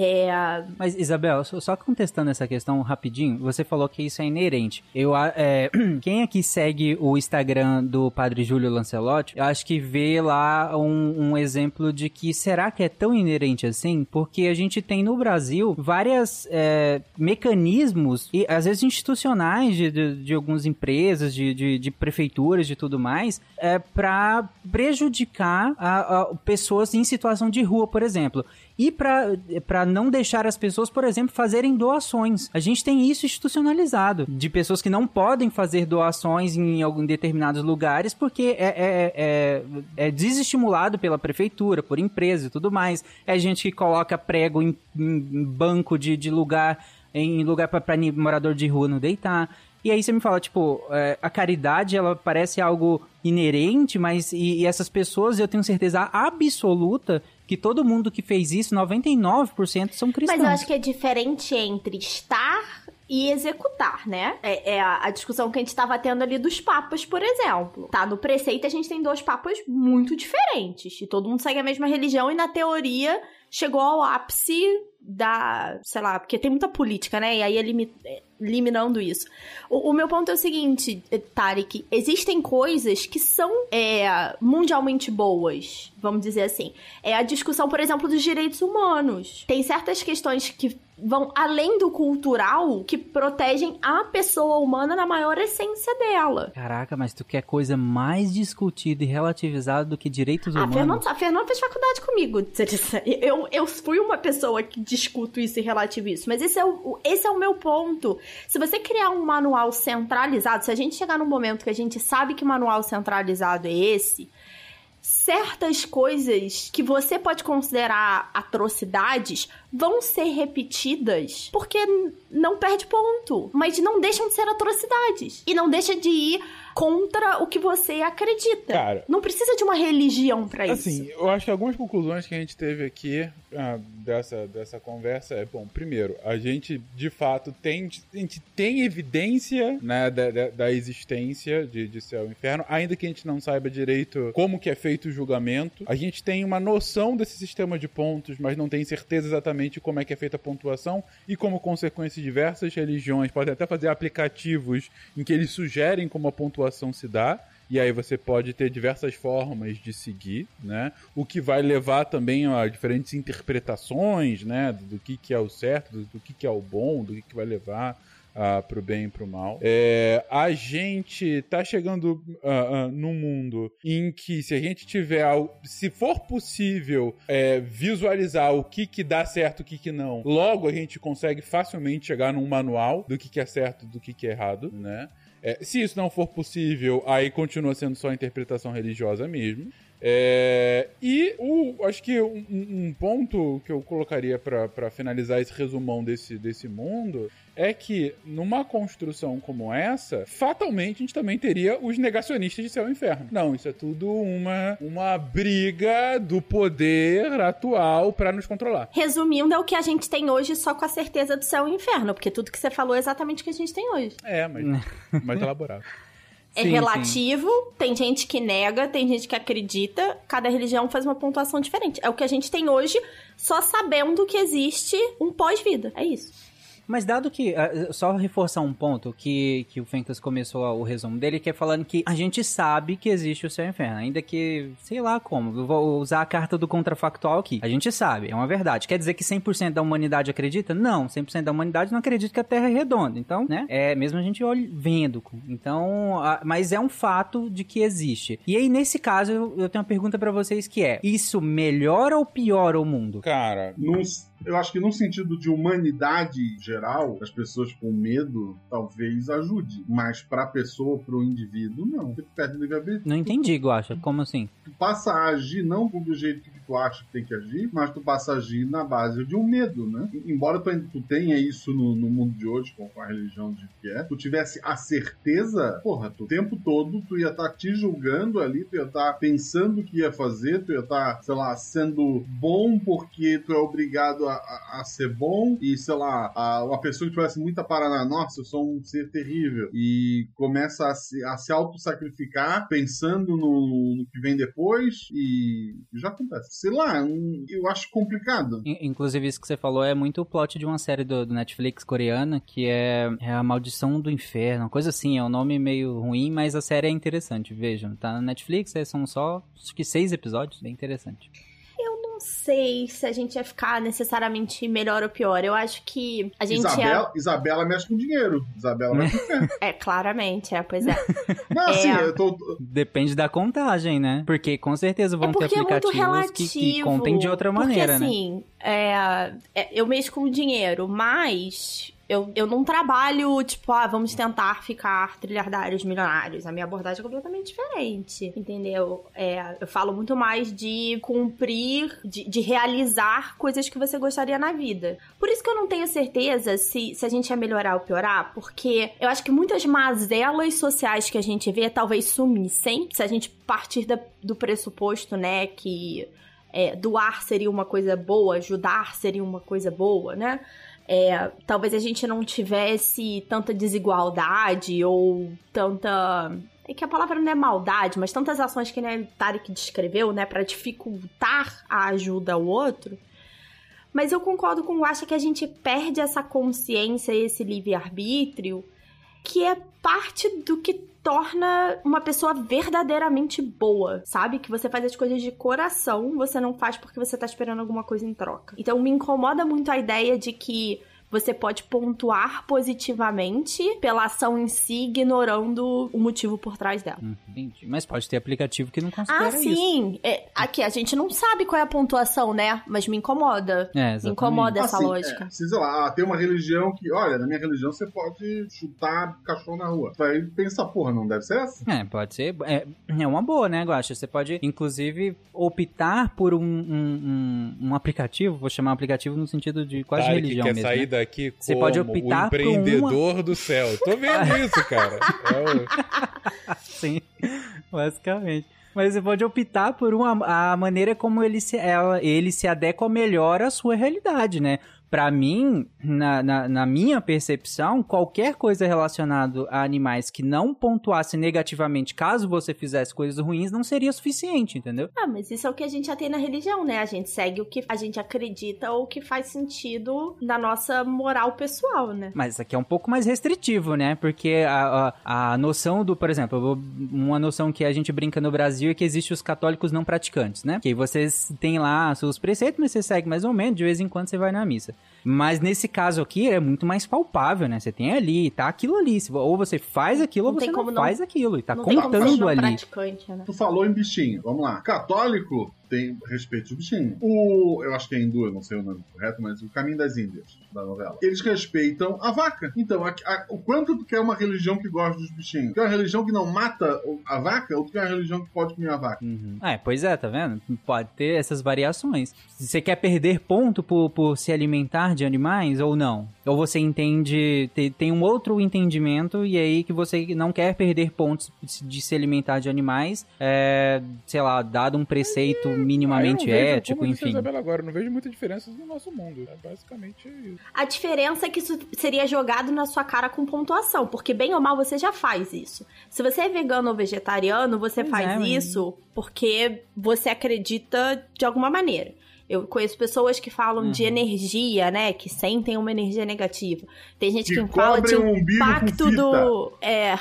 É, Mas, Isabel, só, contestando essa questão rapidinho, você falou que isso é inerente. Eu, é, quem aqui segue o Instagram do Padre Júlio Lancelotti, eu acho que vê lá um, um exemplo de que será que é tão inerente assim? Porque a gente tem no Brasil várias é, mecanismos, e às vezes institucionais de, de, de algumas empresas, de, de, de prefeituras, de tudo mais, é, para prejudicar a- a- pessoas em situação de rua, por exemplo. E para não deixar as pessoas, por exemplo, fazerem doações. A gente tem isso institucionalizado. De pessoas que não podem fazer doações em algum determinados lugares porque é, é, é, é desestimulado pela prefeitura, por empresas e tudo mais. É gente que coloca prego em, em banco de, de lugar, em lugar para morador de rua não deitar. E aí você me fala, tipo, é, a caridade, ela parece algo inerente, mas e, e essas pessoas, eu tenho certeza absoluta que todo mundo que fez isso, 99% são cristãos. Mas eu acho que é diferente entre estar e executar, né? É, é a, a discussão que a gente estava tendo ali dos papas, por exemplo. Tá, no preceito a gente tem dois papas muito diferentes. E todo mundo segue a mesma religião e, na teoria, chegou ao ápice da. sei lá, porque tem muita política, né? E aí elimi- eliminando isso. O, o meu ponto é o seguinte, eh, Tarek: existem coisas que são é, mundialmente boas, vamos dizer assim. É a discussão, por exemplo, dos direitos humanos. Tem certas questões que vão além do cultural que protegem a pessoa humana na maior essência dela. Caraca, mas tu quer coisa mais discutida e relativizada do que direitos A humanos? Fernanda, a Fernanda fez faculdade comigo. Eu, eu fui uma pessoa que discuto isso e relativo isso. Mas esse é, o, esse é o meu ponto. Se você criar um manual centralizado, se a gente chegar num momento que a gente sabe que o manual centralizado é esse, certas coisas que você pode considerar atrocidades vão ser repetidas porque não perde ponto, mas não deixam de ser atrocidades. E não deixa de ir contra o que você acredita. Cara. não precisa de uma religião pra isso. Assim, eu acho que algumas conclusões que a gente teve aqui ah, dessa, dessa conversa é, bom, primeiro, a gente de fato tem, a gente tem evidência né, da, da, da existência de, de céu e inferno, ainda que a gente não saiba direito como que é feito o julgamento. A gente tem uma noção desse sistema de pontos, mas não tem certeza exatamente como é que é feita a pontuação e como consequência diversas religiões podem até fazer aplicativos em que eles sugerem como a pontuação se dá. E aí você pode ter diversas formas de seguir, né? O que vai levar também a diferentes interpretações, né? Do, que, que é o certo, do, do que, que é o bom, do que, que vai levar ah, pro bem e pro mal. É, a gente tá chegando ah, ah, num mundo em que se a gente tiver, se for possível é, visualizar o que que dá certo, o que que não, logo a gente consegue facilmente chegar num manual do que que é certo, do que que é errado, né? É, se isso não for possível, aí continua sendo só interpretação religiosa mesmo. É, e o, acho que um, um ponto que eu colocaria para finalizar esse resumão desse, desse mundo é que numa construção como essa, fatalmente a gente também teria os negacionistas de céu e inferno. Não, isso é tudo uma, uma briga do poder atual para nos controlar. Resumindo, é o que a gente tem hoje só com a certeza do céu e inferno, porque tudo que você falou é exatamente o que a gente tem hoje. É, mas mais elaborado. É Sim, relativo, tem gente que nega, tem gente que acredita, cada religião faz uma pontuação diferente. É o que a gente tem hoje, só sabendo que existe um pós-vida. É isso. Mas dado que, ah, só reforçar um ponto que, que o Fencas começou o resumo dele, que é falando que a gente sabe que existe o céu e o inferno, ainda que, sei lá como, vou usar a carta do contrafactual aqui. A gente sabe, é uma verdade. Quer dizer que 100% da humanidade acredita? Não, 100% da humanidade não acredita que a Terra é redonda. Então, né, é mesmo a gente olha, vendo. Então, ah, mas é um fato de que existe. E aí, nesse caso, eu, eu tenho uma pergunta pra vocês que é, isso melhora ou piora o mundo? Cara, Num- eu acho que num sentido de humanidade geral, as pessoas com medo talvez ajude. Mas pra pessoa, pro indivíduo, não. Você perde o livre-arbítrio. Não entendi, Guacha. Como assim? Tu passa a agir não do jeito que tu acha que tem que agir, mas tu passa a agir na base de um medo, né? Embora tu, tenha isso no, no mundo de hoje, com a religião de que é, tu tivesse a certeza, porra, tu, o tempo todo tu ia estar te julgando ali, tu ia estar pensando o que ia fazer, tu ia estar, sei lá, sendo bom porque tu é obrigado a, a- a ser bom e, sei lá, a, uma pessoa que tivesse muita parada, nossa, eu sou um ser terrível e começa a se, a se auto-sacrificar pensando no, no que vem depois e já acontece. Sei lá, um- eu acho complicado. In- Inclusive, isso que você falou é muito o plot de uma série do, do Netflix coreana, que é, é A Maldição do Inferno, uma coisa assim, é um nome meio ruim, mas a série é interessante, vejam. Tá na Netflix, é, são só, acho que seis episódios, bem interessante. Não sei se a gente ia ficar necessariamente melhor ou pior. Eu acho que a gente Isabela, Isabela mexe com dinheiro. Isabela vai pro inferno. é. É, claramente, é, pois é. Não, É. assim, eu tô. Depende da contagem, né? Porque com certeza vão É ter é aplicativos relativo. que, que contem de outra maneira, porque, né? assim, é, é, eu mexo com dinheiro, mas eu, eu não trabalho, tipo, ah, vamos tentar ficar trilhardários milionários. A minha abordagem é completamente diferente, entendeu? É, eu falo muito mais de cumprir, de, de realizar coisas que você gostaria na vida. Por isso que eu não tenho certeza se, se a gente ia melhorar ou piorar, porque eu acho que muitas mazelas sociais que a gente vê talvez sumissem se a gente partir da- do pressuposto, né, que é, doar seria uma coisa boa, ajudar seria uma coisa boa, né? É, talvez a gente não tivesse tanta desigualdade ou tanta. É que a palavra não é maldade, mas tantas ações que né, Tarek descreveu, né, para dificultar a ajuda ao outro. Mas eu concordo com o Acha que a gente perde essa consciência, esse livre-arbítrio, que é parte do que torna uma pessoa verdadeiramente boa, sabe? Que você faz as coisas de coração, você não faz porque você tá esperando alguma coisa em troca. Então me incomoda muito a ideia de que você pode pontuar positivamente pela ação em si, ignorando o motivo por trás dela. Hum, entendi. Mas pode ter aplicativo que não considera Ah, isso. sim. É, aqui a gente não sabe qual é a pontuação, né? Mas me incomoda. É, me exatamente. incomoda essa Assim, lógica. É, se, sei lá, ah, tem uma religião que, olha, na minha religião você pode chutar cachorro na rua. Vai pensar, porra, não deve ser essa? É, pode ser. É, é uma boa, né, Guaxa? Você pode, inclusive, optar por um, um, um, um aplicativo, vou chamar aplicativo no sentido de quase Tarek religião quer mesmo. sair né? Daqui Você como pode o optar por empreendedor do céu. Tô vendo isso, cara. É o- Sim, basicamente. Mas você pode optar por uma, a maneira como ele se, ela, ele se adequa melhor à sua realidade, né? Pra mim, na, na, na minha percepção, qualquer coisa relacionada a animais que não pontuasse negativamente caso você fizesse coisas ruins não seria suficiente, entendeu? Ah, mas isso é o que a gente já tem na religião, né? A gente segue o que a gente acredita ou o que faz sentido na nossa moral pessoal, né? Mas isso aqui é um pouco mais restritivo, né? Porque a, a, a noção do, por exemplo, uma noção que a gente brinca no Brasil é que existe os católicos não praticantes, né? Que vocês têm lá seus preceitos, mas você segue mais ou menos, de vez em quando você vai na missa. Mas nesse caso aqui é muito mais palpável, né? Você tem ali, tá aquilo ali. Ou você faz aquilo Não ou você como não não- faz aquilo. E tá não tem como ser contando não ali. praticante, né? Tu falou em bichinho, vamos lá. Católico tem respeito ao bichinho. O, eu acho que é hindu, eu não sei o nome correto, mas o Caminho das Índias, da novela. Eles respeitam a vaca. Então, a- a- o quanto tu quer uma religião que gosta dos bichinhos? Tu quer uma religião que não mata a vaca ou tu quer uma religião que pode comer a vaca? É, pois é, tá vendo? Pode ter essas variações. Você quer perder ponto por, por se alimentar de animais ou não? Ou você entende, te- tem um outro entendimento e aí que você não quer perder pontos de se alimentar de animais, é, sei lá, dado um preceito Ah, minimamente vejo, ético, como enfim. Isabela agora, eu não vejo muita diferença no nosso mundo. É basicamente isso. A diferença é que isso seria jogado na sua cara com pontuação, porque bem ou mal você já faz isso. Se você é vegano ou vegetariano, você Pois faz é, mas- isso porque você acredita de alguma maneira. Eu conheço pessoas que falam de Uhum. energia, né? Que sentem uma energia negativa. Tem gente Que que, fala de com impacto do. É.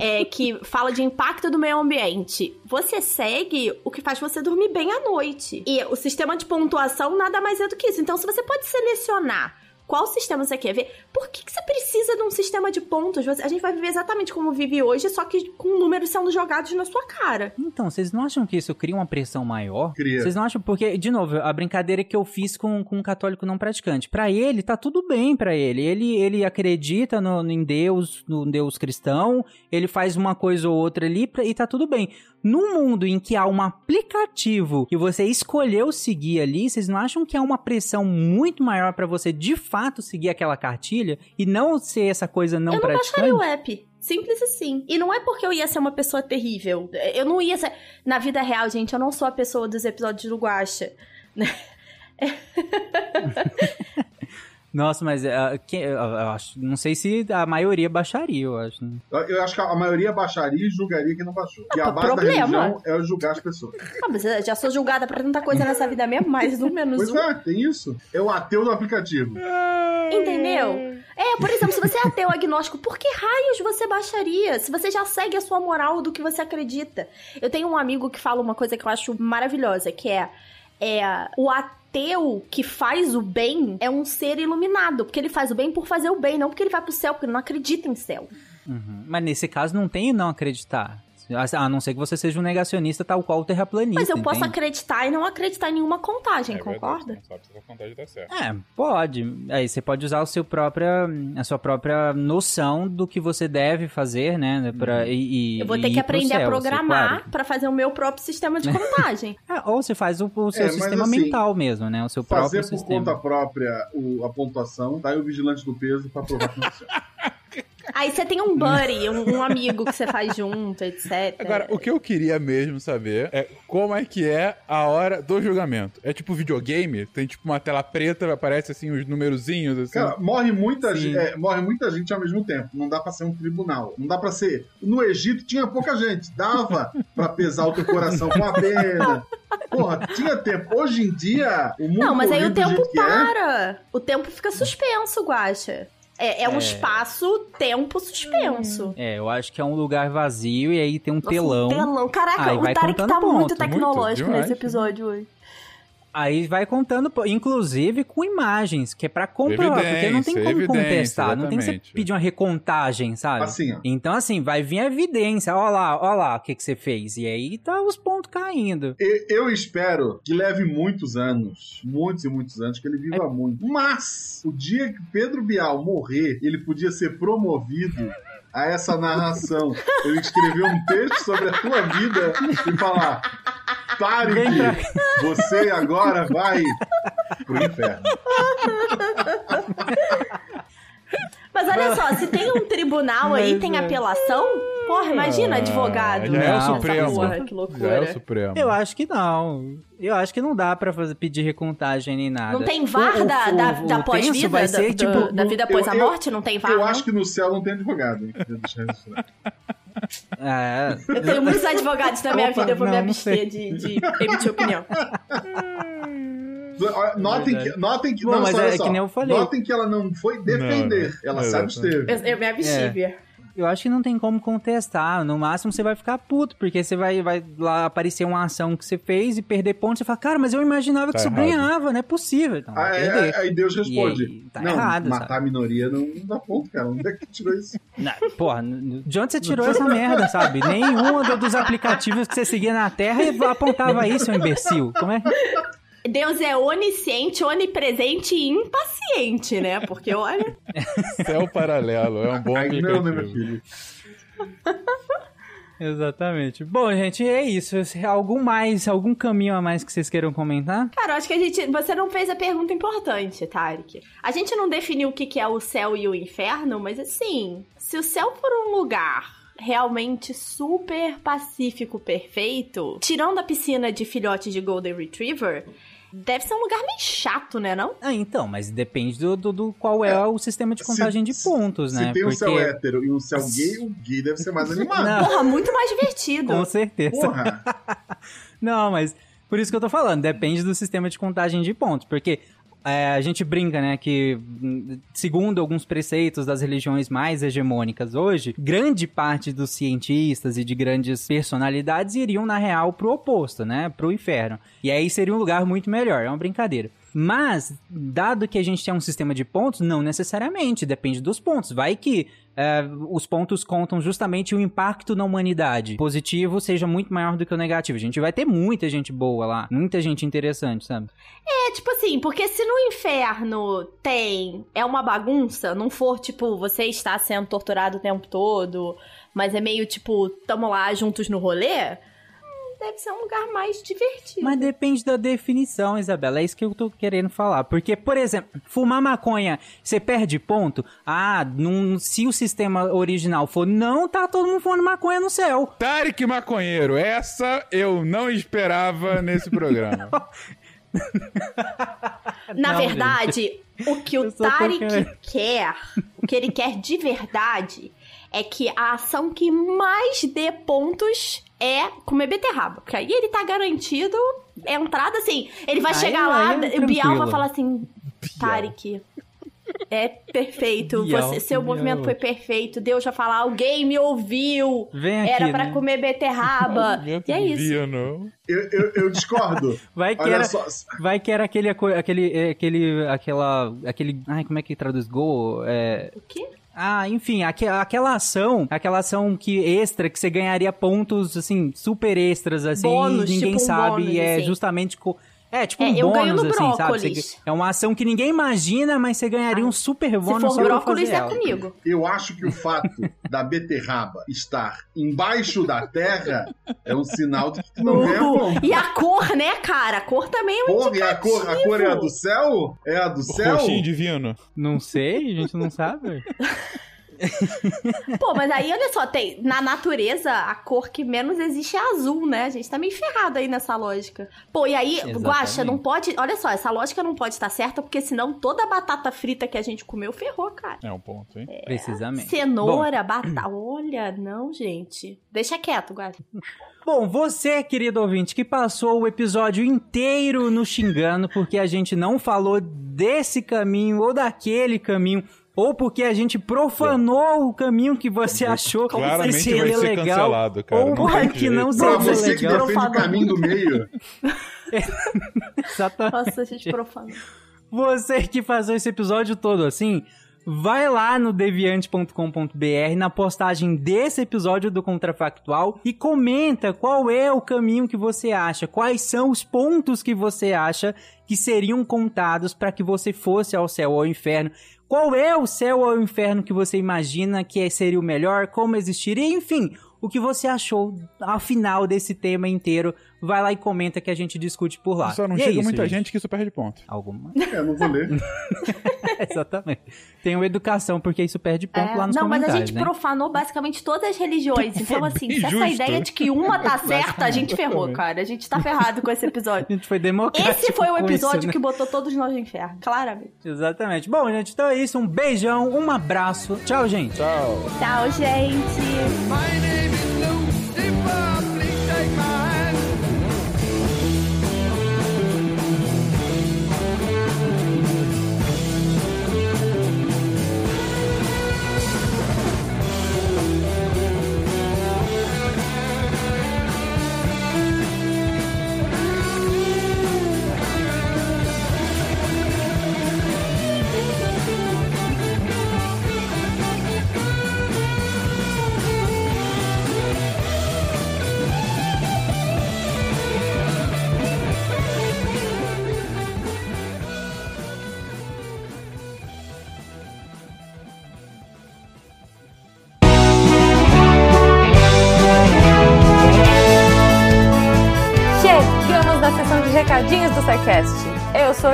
é, que fala de impacto do meio ambiente. Você segue o que faz você dormir bem à noite. E o sistema de pontuação nada mais é do que isso. Então, se você pode selecionar qual sistema você quer ver, por que, que você precisa de um sistema de pontos? Você- a gente vai viver exatamente como vive hoje, só que com números sendo jogados na sua cara. Então, vocês não acham que isso cria uma pressão maior? Cria. Vocês não acham? Porque, de novo, a brincadeira que eu fiz com, com um católico não praticante. Pra ele, tá tudo bem pra ele. Ele, ele acredita no, em Deus, no Deus cristão, ele faz uma coisa ou outra ali pra- e tá tudo bem. Num mundo em que há um aplicativo que você escolheu seguir ali, vocês não acham que há uma pressão muito maior pra você de fato seguir aquela cartilha e não ser essa coisa não, eu não praticante? baixaria o app. Simples assim. E não é porque eu ia ser uma pessoa terrível. Eu não ia ser. Na vida real, gente, eu não sou a pessoa dos episódios do Guacha. Nossa, mas uh, que, eu, eu acho, não sei se a maioria baixaria, eu acho. né? Eu, eu acho que a maioria baixaria e julgaria quem não baixou. E a base problema. da religião é julgar as pessoas. Ah, mas eu já sou julgada por tanta coisa nessa vida mesmo, mais um menos Pois um. é, tem isso. É o ateu do aplicativo. Entendeu? É, por exemplo, se você é ateu agnóstico, por que raios você baixaria? Se você já segue a sua moral do que você acredita. Eu tenho um amigo que fala uma coisa que eu acho maravilhosa, que é, é o ateu que faz o bem é um ser iluminado, porque ele faz o bem por fazer o bem, não porque ele vai pro céu, porque ele não acredita em céu. Uhum. Mas nesse caso não tem não acreditar. A não ser que você seja um negacionista tal qual o terraplanista. Mas eu posso entende? acreditar e não acreditar em nenhuma contagem, É verdade, concorda? Não sabe se essa contagem tá certa. É, pode. Aí você pode usar o seu própria, a sua própria noção do que você deve fazer, né? Pra, e, e- Eu vou ter que aprender a céu, programar claro. pra fazer o meu próprio sistema de contagem. É, ou você faz o, o seu É, sistema assim, mental mesmo, né? O seu Fazer próprio por sistema. conta própria o- a pontuação, tá aí o vigilante do peso pra provar que não funciona. Aí você tem um buddy, um, um amigo que você faz junto, etc. Agora, o que eu queria mesmo saber é como é que é a hora do julgamento. É tipo videogame? Tem tipo uma tela preta, aparece assim os numerozinhos, assim. Cara, morre muita, gente, é, morre muita gente ao mesmo tempo. Não dá pra ser um tribunal. Não dá pra ser. No Egito tinha pouca gente. Dava pra pesar o teu coração com a pena. Porra, tinha tempo. Hoje em dia, o mundo Não, mas aí o tempo é, para. O tempo fica suspenso, Guaxa. É, é um É. espaço-tempo suspenso. É, eu acho que é um lugar vazio e aí tem um Nossa, telão. um telão. Caraca, Aí o Tarek tá ponto. muito tecnológico Muito, nesse episódio hoje. Aí vai contando, inclusive com imagens, que é pra comprovar, porque não tem como contestar, não tem que você exatamente. pedir uma recontagem, sabe? Assim, ó. Então, assim, vai vir a evidência, ó lá, ó lá o que, que você fez, e aí tá os pontos caindo. E- Eu espero que leve muitos anos, muitos e muitos anos, que ele viva É. muito. Mas, o dia que Pedro Bial morrer, ele podia ser promovido a essa narração. Ele escreveu um texto sobre a tua vida e falar: Tarek, Vem pra- você agora vai pro inferno. Mas olha só, se tem um tribunal aí, tem é. apelação? Porra, imagina, Ah, advogado. Já é o Essa Supremo. Porra, que Já é loucura. o Supremo. Eu acho que não. Eu acho que não dá pra fazer, pedir recontagem nem nada. Não tem VAR O- da, o- da, o da pós-vida? Da, do- tipo, da vida após eu- a eu- morte? Não tem VAR, Eu não? acho que no céu não tem advogado. hein? É, Eu tenho muitos advogados na minha Opa, vida, eu vou me não, não abster de, de emitir opinião. Olha, Notem que, notem que, Bom, não, mas só, é olha só. que nem eu falei. Notem que ela não foi defender, Não, não. ela se absteve. Eu, eu me abstive. É. Eu acho que não tem como contestar. No máximo você vai ficar puto, porque você vai, vai lá aparecer uma ação que você fez e perder pontos. Você fala, cara, mas eu imaginava que Tá isso errado. ganhava, não é possível. Então, Aí, perder. aí- aí Deus responde: aí, tá Não, errado, matar sabe? a minoria não, não dá ponto, cara. Onde é que tirou isso? Não, porra, de onde você tirou essa merda, sabe? Nenhum do- dos aplicativos que você seguia na Terra apontava isso, seu imbecil. Como é? Deus é onisciente, onipresente e impaciente, né? Porque, olha... Céu paralelo, é um bom Aí não, né, meu aplicativo. filho? Exatamente. Bom, gente, é isso. Algum mais, algum caminho a mais que vocês queiram comentar? Cara, eu acho que a gente... Você não fez a pergunta importante, Tarek. A gente não definiu o que que é o céu e o inferno, mas assim... Se o céu for um lugar realmente super pacífico, perfeito... Tirando a piscina de filhote de Golden Retriever... Deve ser um lugar meio chato, né, não? Ah, então, mas depende do, do, do qual é, o sistema de contagem de pontos, né? Se tem um céu Porque- hétero e um céu gay, o gay deve ser mais animado. Não. Porra, muito mais divertido. Com certeza. Porra! Não, mas por isso que eu tô falando, depende do sistema de contagem de pontos, porque é, a gente brinca, né, que hum, segundo alguns preceitos das religiões mais hegemônicas hoje, grande parte dos cientistas e de grandes personalidades iriam, na real, pro oposto, né, pro inferno. E aí seria um lugar muito melhor, é uma brincadeira. Mas, dado que a gente tem um sistema de pontos, não necessariamente, depende dos pontos. Vai que é, os pontos contam justamente o impacto na humanidade. Positivo seja muito maior do que o negativo. A gente vai ter muita gente boa lá, muita gente interessante, sabe? É, tipo assim, porque se no inferno tem. É uma bagunça, não for tipo, você está sendo torturado o tempo todo, mas é meio tipo, tamo lá juntos no rolê. Deve ser um lugar mais divertido. Mas depende da definição, Isabela. É isso que eu tô querendo falar. Porque, por exemplo, fumar maconha, você perde ponto? Ah, num- se o sistema original for não, tá todo mundo fumando maconha no céu. Tarek Maconheiro, essa eu não esperava nesse programa. Na Não, verdade, o que o Tarek quer, o que ele quer de verdade, é que a ação que mais dê pontos é comer beterraba. Porque aí ele tá garantido entrada assim. Ele vai Aí- chegar lá, é o Bial vai falar assim: Tarek. É perfeito. Bial, Você, seu Bial. movimento foi perfeito. Deus já falar, alguém me ouviu. Vem aqui, Era pra né? comer beterraba. e é isso. Eu, eu, eu discordo. Vai que, Olha era, só. vai que era aquele, aquele, é, aquele, aquela, aquele, ai, como é que traduz gol? É... O quê? Ah, enfim, aque- aquela ação, aquela ação que extra, que você ganharia pontos, assim, super extras, assim, Bônus, ninguém tipo um sabe, bônus, e é assim. justamente... Co... É, tipo É, um eu ganho bônus, no assim, sabe? brócolis. Você- é uma ação que ninguém imagina, mas você ganharia um super bônus Se for brócolis, é ela. comigo. Eu acho que o fato da beterraba estar embaixo da terra é um sinal de que não ganha ponto. E a cor, né, cara? A cor também é um Porra, e a cor, a cor é a do céu? É a do céu? Roxinho divino. Não sei, a gente não sabe. Pô, mas aí, olha só, tem, na natureza, a cor que menos existe é azul, né? A gente tá meio ferrado aí nessa lógica. Pô, e aí, Exatamente. Guaxa, não pode. Olha só, essa lógica não pode estar certa, porque senão toda a batata frita que a gente comeu ferrou, cara. É um ponto, hein? Precisamente. Cenoura, batata. Olha, não, gente. Deixa quieto, Guaxa. Bom, você, querido ouvinte, que passou o episódio inteiro nos xingando porque a gente não falou desse caminho ou daquele caminho, ou porque a gente profanou o caminho que você achou que Claramente vai seria ser legal, cancelado, cara. ou Não que jeito. não seria você que legal. defende o caminho do meio. Exatamente. Nossa, a gente profanou. Você que passou esse episódio todo assim, vai lá no deviante.com.br na postagem desse episódio do Contrafactual e comenta qual é o caminho que você acha, quais são os pontos que você acha que seriam contados para que você fosse ao céu ou ao inferno. Qual é o céu ou o inferno que você imagina que seria o melhor, como existiria, enfim, o que você achou ao final desse tema inteiro. Vai lá e comenta que a gente discute por lá. Só não E é chega isso, muita gente. que isso perde ponto. Alguma? É, eu não vou ler. Exatamente. Tem o educação, porque isso perde ponto É, lá nos não, mas a comentários, gente né? profanou basicamente todas as religiões. Então, assim, se essa ideia de que uma tá certa, a gente ferrou, cara. A gente tá ferrado com esse episódio. A gente foi democrático Esse foi o episódio isso, né? que botou todos nós no inferno, claramente. Exatamente. Bom, gente, então é isso. Um beijão, um abraço. Tchau, gente. Tchau. Tchau, gente.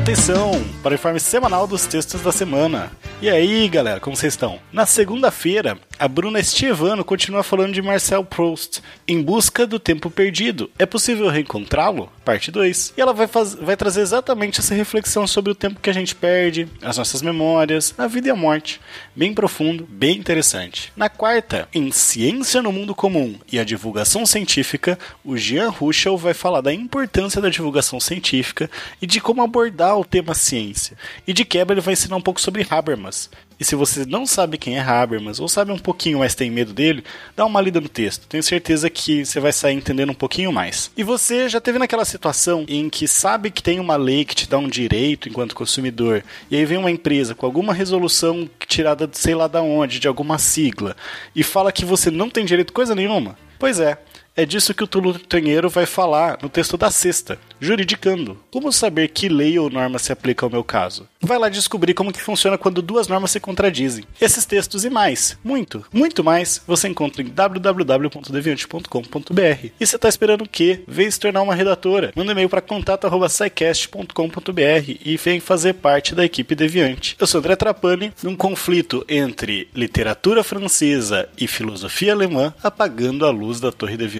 Atenção para o informe semanal dos textos da semana. E aí, galera, como vocês estão? Na segunda-feira, a Bruna Estevano continua falando de Marcel Proust, Em Busca do Tempo Perdido. É possível reencontrá-lo? Parte 2. E ela vai, faz- vai trazer exatamente essa reflexão sobre o tempo que a gente perde, as nossas memórias, a vida e a morte. Bem profundo, bem interessante. Na quarta, em Ciência no Mundo Comum e a Divulgação Científica, o Jean Ruschel vai falar da importância da divulgação científica e de como abordar o tema ciência. E de quebra ele vai ensinar um pouco sobre Habermas. E se você não sabe quem é Habermas, ou sabe um pouquinho, mas tem medo dele, dá uma lida no texto. Tenho certeza que você vai sair entendendo um pouquinho mais. E você já teve naquela situação em que sabe que tem uma lei que te dá um direito enquanto consumidor, e aí vem uma empresa com alguma resolução tirada de sei lá da onde, de alguma sigla, e fala que você não tem direito coisa nenhuma? Pois é, é disso que o Tulu Tanheiro vai falar no texto da sexta, Juridicando. Como saber que lei ou norma se aplica ao meu caso? Vai lá descobrir como que funciona quando duas normas se contradizem. Esses textos e mais, muito, muito mais, você encontra em www.deviante.com.br. E você está esperando o quê? Vem se tornar uma redatora. Manda um e-mail para contato.sicast.com.br e vem fazer parte da equipe Deviante. Eu sou André Trapani, num conflito entre literatura francesa e filosofia alemã, apagando a luz da Torre Deviante.